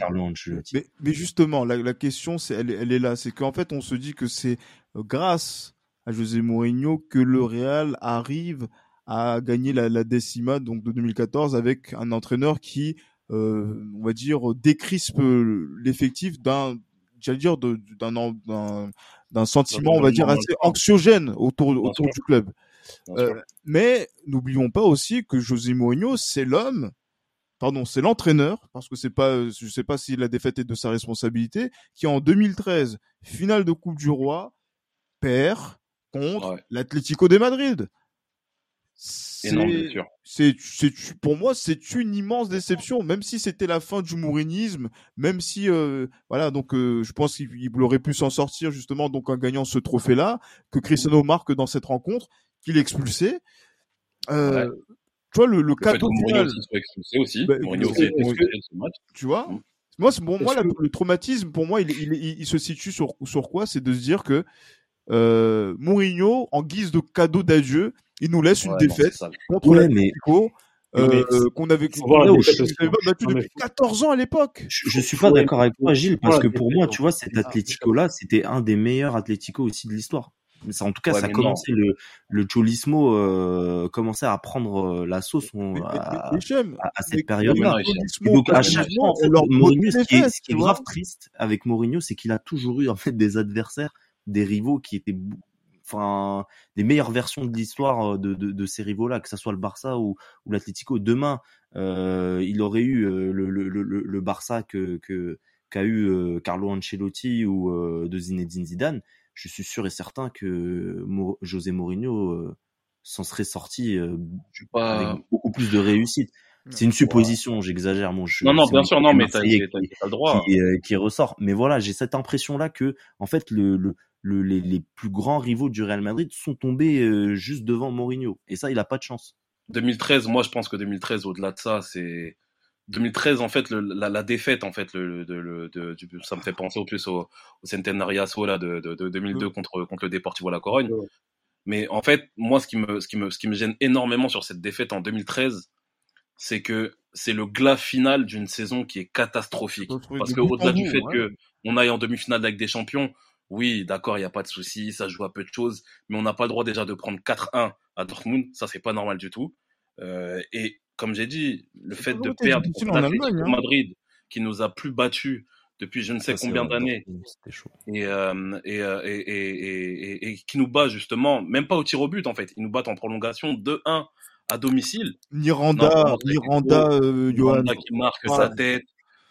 Mais, mais, justement, la, la question, c'est, elle, elle, est là. C'est qu'en fait, on se dit que c'est grâce à José Mourinho que le Real arrive à gagner la, la décima donc de 2014 avec un entraîneur qui, euh, on va dire, décrispe l'effectif d'un, j'allais dire, d'un d'un sentiment, on va dire, assez anxiogène autour, autour du club. Euh, mais n'oublions pas aussi que José Mourinho, c'est l'homme, pardon, c'est l'entraîneur, parce que c'est pas, je sais pas si la défaite est de sa responsabilité, qui en 2013, finale de Coupe du Roi, perd contre l'Atlético de Madrid. C'est, pour moi, c'est une immense déception, même si c'était la fin du mourinisme, même si, euh, voilà, donc euh, je pense qu'il aurait pu s'en sortir justement, donc en gagnant ce trophée-là, que Cristiano marque dans cette rencontre, qu'il est expulsé. Euh, Tu vois le, le, cadeau final. aussi. Bah, aussi match. Tu vois. Mm. Moi, bon, moi, le traumatisme, pour moi, il, il, il, il se situe sur, sur quoi? C'est de se dire que euh, Mourinho, en guise de cadeau d'adieu, il nous laisse une défaite contre ouais, l'Atlético. Euh, qu'on avait, battu depuis 14 ans à l'époque. Je, je suis pas d'accord avec toi, Gilles, parce que pour moi, tu vois, cet Atlético-là, c'était un des meilleurs Atlético aussi de l'histoire. Ça, en tout cas, ça a commencé le, le Cholismo euh, commençait à prendre euh, la sauce on, à, à, cette période-là. Donc à chaque fois, en fait, Mourinho, ce qui est, ce qui est grave triste avec Mourinho, c'est qu'il a toujours eu en fait des adversaires, des rivaux qui étaient enfin des meilleures versions de l'histoire euh, de, de, de, ces rivaux-là, que ça soit le Barça ou, ou l'Atlético. Demain, euh, il aurait eu euh, le, le, le, le Barça que qu'a eu euh, Carlo Ancelotti ou euh, de Zinedine Zidane. Je suis sûr et certain que José Mourinho s'en serait sorti pas... avec beaucoup plus de réussite. C'est une supposition, j'exagère mon jeu. Non, non, bien sûr, non, mais t'as le droit. Qui, qui, ressort. Mais voilà, j'ai cette impression-là que, en fait, le, le, les, plus grands rivaux du Real Madrid sont tombés euh, juste devant Mourinho. Et ça, il a pas de chance. 2013, moi, je pense que 2013, au-delà de ça, c'est 2013, en fait, la, défaite, en fait, le, de, ça me fait penser au plus au, là de, de, 2002 contre contre le Deportivo La Corogne. Mais en fait, moi, ce qui me ce qui me ce qui me gêne énormément sur cette défaite en 2013, c'est que c'est le glas final d'une saison qui est catastrophique. Parce que au-delà du fait que on aille en demi-finale avec des champions, oui, d'accord, il n'y a pas de souci, ça joue à peu de choses, mais on n'a pas le droit déjà de prendre 4-1 à Dortmund, ça c'est pas normal du tout. Euh, et comme j'ai dit, le fait de perdre contre hein. Madrid, qui nous a plus battus depuis je ne sais combien d'années, et, euh, et, euh, et, et, et, qui nous bat justement, même pas au tir au but en fait, ils nous battent en prolongation 2-1 à domicile. Niranda, Niranda, euh, Johan. qui marque sa tête.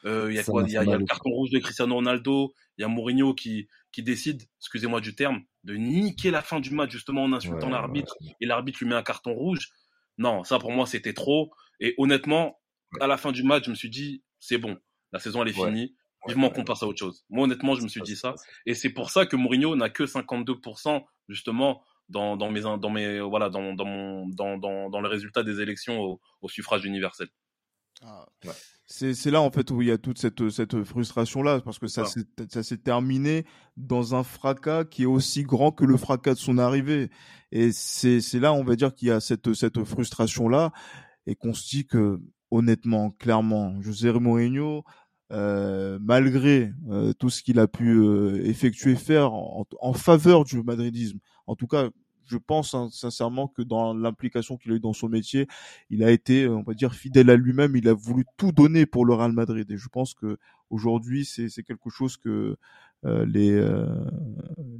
Euh, il y a quoi? Il y a, le carton rouge de Cristiano Ronaldo. Il y a Mourinho qui qui décide, excusez-moi du terme, de niquer la fin du match justement en insultant l'arbitre et l'arbitre lui met un carton rouge. Non, ça pour moi c'était trop. Et honnêtement, à la fin du match, je me suis dit c'est bon, la saison elle est finie. Vivement qu'on passe à autre chose. Moi honnêtement, je me suis dit ça. Et c'est pour ça que Mourinho n'a que 52% justement dans, dans mes dans mes voilà dans dans mon dans dans, dans le résultat des élections au, au suffrage universel. Ah, c'est c'est là en fait où il y a toute cette cette frustration là parce que ça s'est ça s'est terminé dans un fracas qui est aussi grand que le fracas de son arrivée. Et c'est c'est là on va dire qu'il y a cette cette frustration là et qu'on se dit que honnêtement clairement José Mourinho euh, malgré euh, tout ce qu'il a pu euh, effectuer faire en, en faveur du madridisme en tout cas je pense hein, sincèrement que dans l'implication qu'il a eu dans son métier, il a été, on va dire, fidèle à lui-même. Il a voulu tout donner pour le Real Madrid. Et je pense que aujourd'hui, c'est quelque chose que euh, les euh,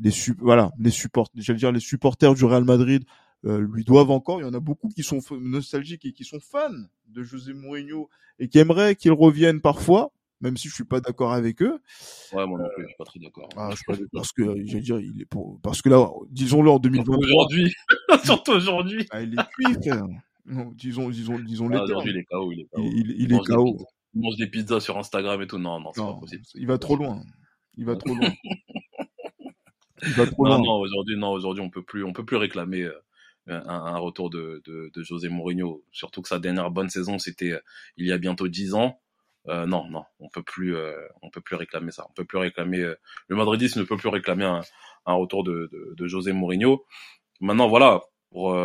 les voilà les supporters, j'allais dire les supporters du Real Madrid euh, lui doivent encore. Il y en a beaucoup qui sont nostalgiques et qui sont fans de José Mourinho et qui aimeraient qu'il revienne parfois. Même si je suis pas d'accord avec eux. Ouais, moi non plus, je suis pas très d'accord. Ah, parce que, j'allais dire, il est pour, parce que là, disons-le en 2020. Aujourd'hui, surtout aujourd'hui. Ah, il est cuit, frère. Non, disons, disons, disons ah, Aujourd'hui, il est KO, il est KO. Il, il, il est KO. Il mange des pizzas sur Instagram et tout. Non, non, c'est pas possible. Il va trop loin. Il va trop loin. il va trop non, loin. non, aujourd'hui, non, aujourd'hui, on peut plus, on peut plus réclamer euh, un, un, retour de, de, de, José Mourinho. Surtout que sa dernière bonne saison, c'était euh, il y a bientôt dix ans. Euh, non, non, on peut plus, euh, on peut plus réclamer ça. On peut plus réclamer. Euh, le Madridisme ne peut plus réclamer un, un retour de, de, de, José Mourinho. Maintenant, voilà, pour,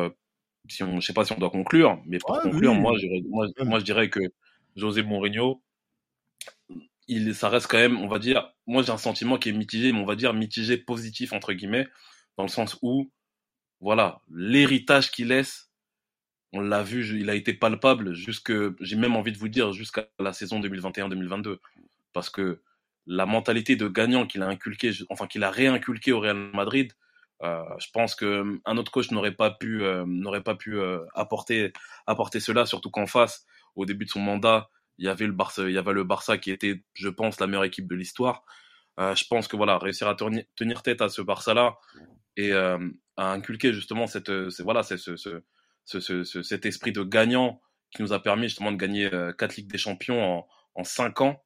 si on, je sais pas si on doit conclure, mais pour conclure, moi, moi, moi, je dirais que José Mourinho, il, ça reste quand même, on va dire, moi j'ai un sentiment qui est mitigé, mais on va dire mitigé positif entre guillemets, dans le sens où, voilà, l'héritage qu'il laisse, on l'a vu, il a été palpable jusque, j'ai même envie de vous dire, jusqu'à la saison 2021-2022, parce que la mentalité de gagnant qu'il a inculqué, enfin qu'il a réinculqué au Real Madrid, euh, je pense que un autre coach n'aurait pas pu, euh, n'aurait pas pu euh, apporter, apporter cela, surtout qu'en face, au début de son mandat, il y avait le Barça, il y avait le Barça qui était, je pense, la meilleure équipe de l'histoire. Je pense que voilà, réussir à tenir, tête à ce Barça-là et à inculquer justement cette, voilà, ce, ce, ce, cet esprit de gagnant qui nous a permis justement de gagner euh, quatre ligues des champions en, en cinq ans,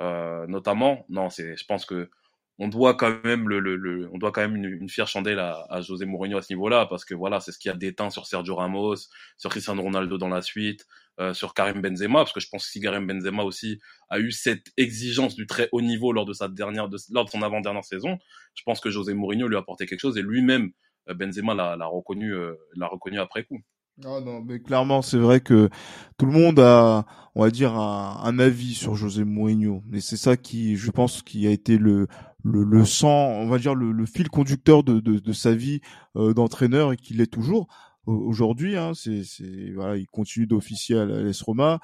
euh, notamment. Non, c'est, je pense que on doit quand même le, le, le on doit quand même une, fière chandelle à, à, José Mourinho à ce niveau-là parce que voilà, c'est ce qui a déteint sur Sergio Ramos, sur Cristiano Ronaldo dans la suite, euh, sur Karim Benzema parce que je pense que si Karim Benzema aussi a eu cette exigence du très haut niveau lors de sa dernière de, lors de son avant-dernière saison, je pense que José Mourinho lui a apporté quelque chose et lui-même euh, Benzema l'a reconnu euh, l'a reconnu après coup. Ah non, mais clairement, c'est vrai que tout le monde a, on va dire, un, avis sur José Mourinho. Mais c'est ça qui, je pense, qui a été le, le, le sang, on va dire, le, fil conducteur de, de, de sa vie euh, d'entraîneur et qu'il est toujours aujourd'hui. Hein, c'est, c'est, voilà, il continue d'officier à l'AS Roma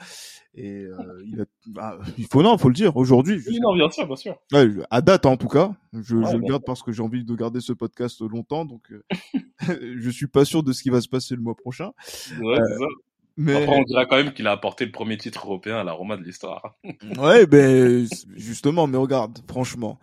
et euh, il a, bah, il faut non, faut le dire aujourd'hui. Oui, non, bien sûr, bien sûr. Ouais, à date en tout cas, je, je le garde parce que j'ai envie de garder ce podcast longtemps, donc euh, je suis pas sûr de ce qui va se passer le mois prochain. Ouais, euh, mais... Après, on dirait quand même qu'il a apporté le premier titre européen à la Roma de l'histoire. ouais, ben justement, mais regarde, franchement,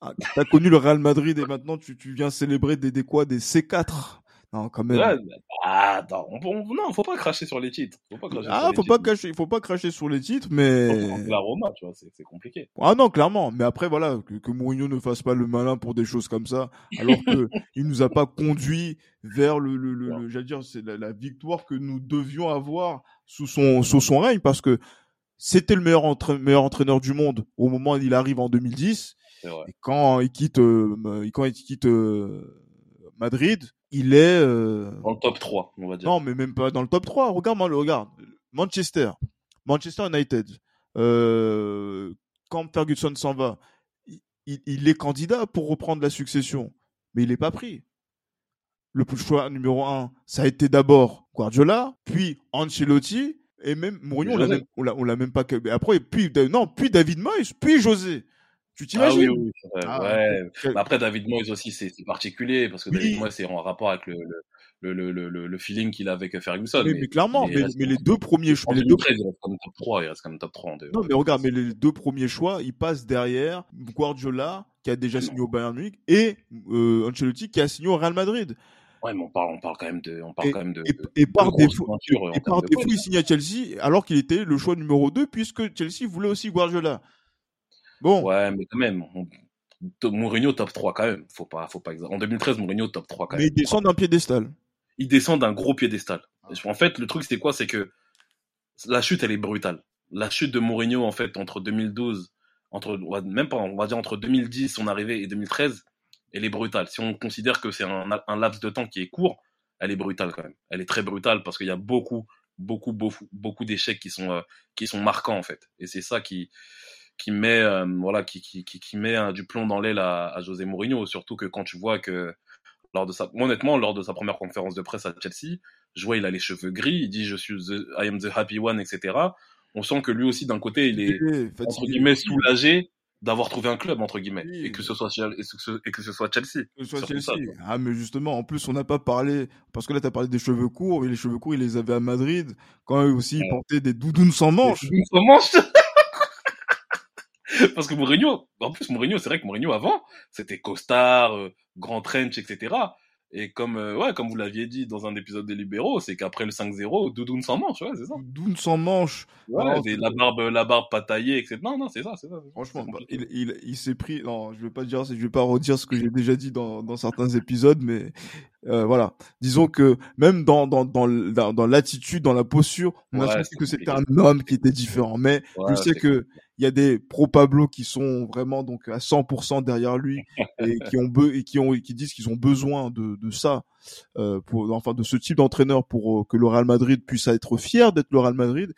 ah, t'as connu le Real Madrid et maintenant tu, tu viens célébrer des, des quoi, des C4. Non, quand même. Ouais, bah, attends, on, on, non, faut pas cracher sur les titres. Faut pas cracher ah, sur faut les pas titres. cracher, faut pas cracher sur les titres, mais. La Roma, tu vois, c'est compliqué. Ah non, clairement. Mais après, voilà, que, que Mourinho ne fasse pas le malin pour des choses comme ça, alors que il nous a pas conduit vers le, le, le, le j'allais dire, c'est la, la, victoire que nous devions avoir sous son, sous son règne, parce que c'était le meilleur, entra meilleur entraîneur du monde au moment où il arrive en 2010. Et quand il quitte, euh, quand il quitte euh, Madrid, il est euh... dans le top 3, on va dire. Non, mais même pas dans le top 3. Regarde, regarde. Manchester, Manchester United. Euh... Quand Ferguson s'en va, il, il, est candidat pour reprendre la succession, mais il n'est pas pris. Le choix numéro un, ça a été d'abord Guardiola, puis Ancelotti, et même Mourinho, on l'a même, on l'a même pas. Après, puis non, puis David Moyes, puis José. Tu t'imagines ah oui, oui, ah, ouais. Bah après, David Moyes aussi, c'est particulier parce que oui. David Moyes, c'est en rapport avec le, le, le, le, le feeling qu'il a avec Ferguson. Mais, mais, mais clairement, mais, mais les deux premiers choix. Les deux... il reste comme top 3, il reste comme top 3. Non, mais regarde, mais les deux premiers choix, ils passent derrière Guardiola, qui a déjà signé au Bayern Munich, et euh, Ancelotti, qui a signé au Real Madrid. Ouais, mais on parle, on parle quand même de, on parle et, quand même de. Et, et par défaut, et par défaut, il signe à Chelsea alors qu'il était le choix numéro 2 puisque Chelsea voulait aussi Guardiola. Bon. Ouais, mais quand même, on, Mourinho top 3 quand même. Faut pas, faut pas En 2013, Mourinho top 3 quand même. Mais il descend d'un piédestal. Il descend d'un gros piédestal. En fait, le truc c'est quoi? C'est que la chute elle est brutale. La chute de Mourinho en fait entre 2012, entre même pas, on va dire entre 2010 son arrivée et 2013, elle est brutale. Si on considère que c'est un, un laps de temps qui est court, elle est brutale quand même. Elle est très brutale parce qu'il y a beaucoup, beaucoup, beaucoup, beaucoup d'échecs qui sont euh, qui sont marquants en fait. Et c'est ça qui qui met euh, voilà qui, qui, qui, met euh, du plomb dans l'aile à, à, José Mourinho surtout que quand tu vois que lors de sa honnêtement lors de sa première conférence de presse à Chelsea je vois il a les cheveux gris il dit je suis the, I am the happy one etc on sent que lui aussi d'un côté il est entre guillemets soulagé d'avoir trouvé un club entre guillemets oui. et que ce soit et que ce soit Chelsea. Que ce soit Chelsea. Ça, ah mais justement en plus on n'a pas parlé parce que là tu as parlé des cheveux courts et les cheveux courts il les avait à Madrid quand eux aussi ouais. ils portaient des doudounes sans manches. Des doudounes sans manches Parce que Mourinho, en plus Mourinho, c'est vrai que Mourinho avant, c'était costard, euh, grand trench, etc. Et comme, euh, ouais, comme vous l'aviez dit dans un épisode des Libéraux, c'est qu'après le 5-0, Doudoune s'en manche, ouais, c'est ça. Doudoune s'en manche. Ouais, la barbe, la barbe pas taillée, etc. Non, non, c'est ça, c'est ça. Franchement, bah, il, il, il s'est pris, non, je vais pas dire, je vais pas redire ce que j'ai déjà dit dans, dans certains épisodes, mais, euh, voilà. Disons que même dans, dans, dans, dans, l'attitude, dans la posture, on a senti que c'était un homme qui était différent. Mais je sais que il y a des pro Pablo qui sont vraiment donc à 100% derrière lui et qui ont et qui ont qui disent qu'ils ont besoin de, de ça euh, pour enfin de ce type d'entraîneur pour euh, que le Real Madrid puisse être fier d'être le Real Madrid.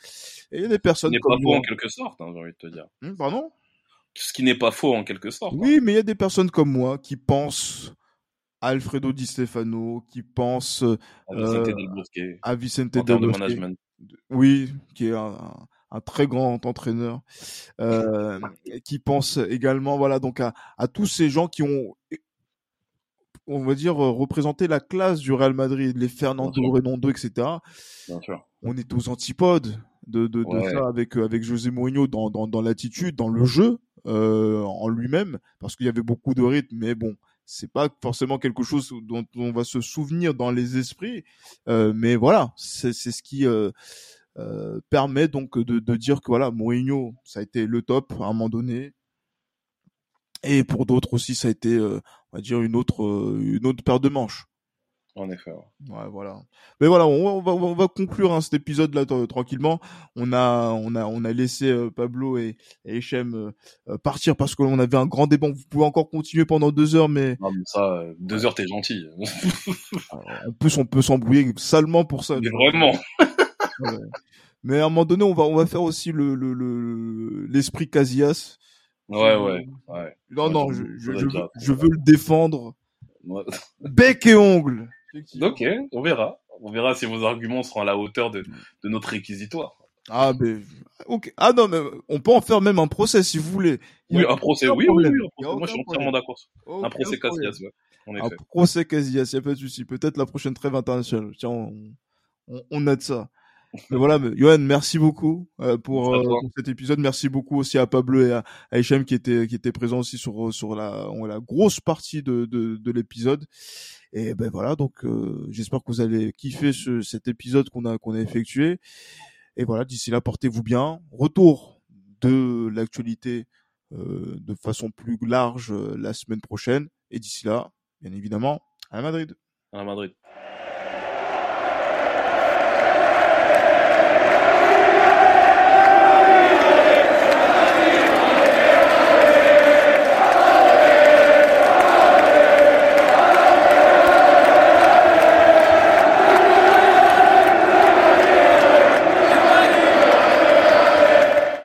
Et il y a des personnes qui n'est pas faux en quelque sorte, hein, j'ai envie de te dire. Hum, pardon? Ce qui n'est pas faux en quelque sorte. Oui, mais il y a des personnes comme moi qui pensent à Alfredo Di Stefano, qui pensent à Vicente euh, Del Bosque, à Vicente Del Bosque. Oui, qui est un, un très grand entraîneur, euh, qui pense également, voilà, donc à, à, tous ces gens qui ont, on va dire, représenté la classe du Real Madrid, les Fernando Redondo, etc. Bien sûr. On est aux antipodes de, de, de ça avec avec José Mourinho dans, dans, dans l'attitude, dans le jeu euh, en lui-même, parce qu'il y avait beaucoup de rythme, mais bon, c'est pas forcément quelque chose dont on va se souvenir dans les esprits, euh, mais voilà, c'est ce qui euh, euh, permet donc de, de, dire que voilà, Mourinho, ça a été le top à un moment donné. Et pour d'autres aussi, ça a été, euh, on va dire, une autre, euh, une autre paire de manches. En effet. Ouais. voilà. Mais voilà, on va, on va conclure hein, cet épisode là tranquillement. On a, on a, on a laissé Pablo et, et Echem partir parce qu'on avait un grand débat. Vous pouvez encore continuer pendant deux heures, mais. Non, mais ça, deux heures, t'es gentil. en plus, on peut s'embrouiller salement pour ça. Mais vraiment. Mais à un moment donné, on va, on va faire aussi le, le, l'esprit Casillas. Ouais, ouais, ouais. Non, non, je, je, je, veux, le défendre. Bec et ongle. Ok, on verra. On verra si vos arguments seront à la hauteur de, de notre réquisitoire. Ah, mais, ok. Ah non, mais on peut en faire même un procès si vous voulez. Oui, un procès, oui, oui, oui, Moi, je suis entièrement d'accord. Un procès Casillas, ouais. Un procès Casillas, y a pas de souci. Peut-être la prochaine trêve internationale. Tiens, on, on, on a de ça mais voilà, Johan, merci beaucoup euh, pour, euh, pour, cet épisode. Merci beaucoup aussi à Pablo et à, à Hichem qui étaient qui étaient présents aussi sur sur la la grosse partie de de, de l'épisode. Et ben voilà, donc euh, j'espère que vous allez kiffer ce, cet épisode qu'on a qu'on a effectué. Et voilà, d'ici là, portez-vous bien. Retour de l'actualité de façon plus large la semaine prochaine. Et d'ici là, bien évidemment, à Madrid. À Madrid.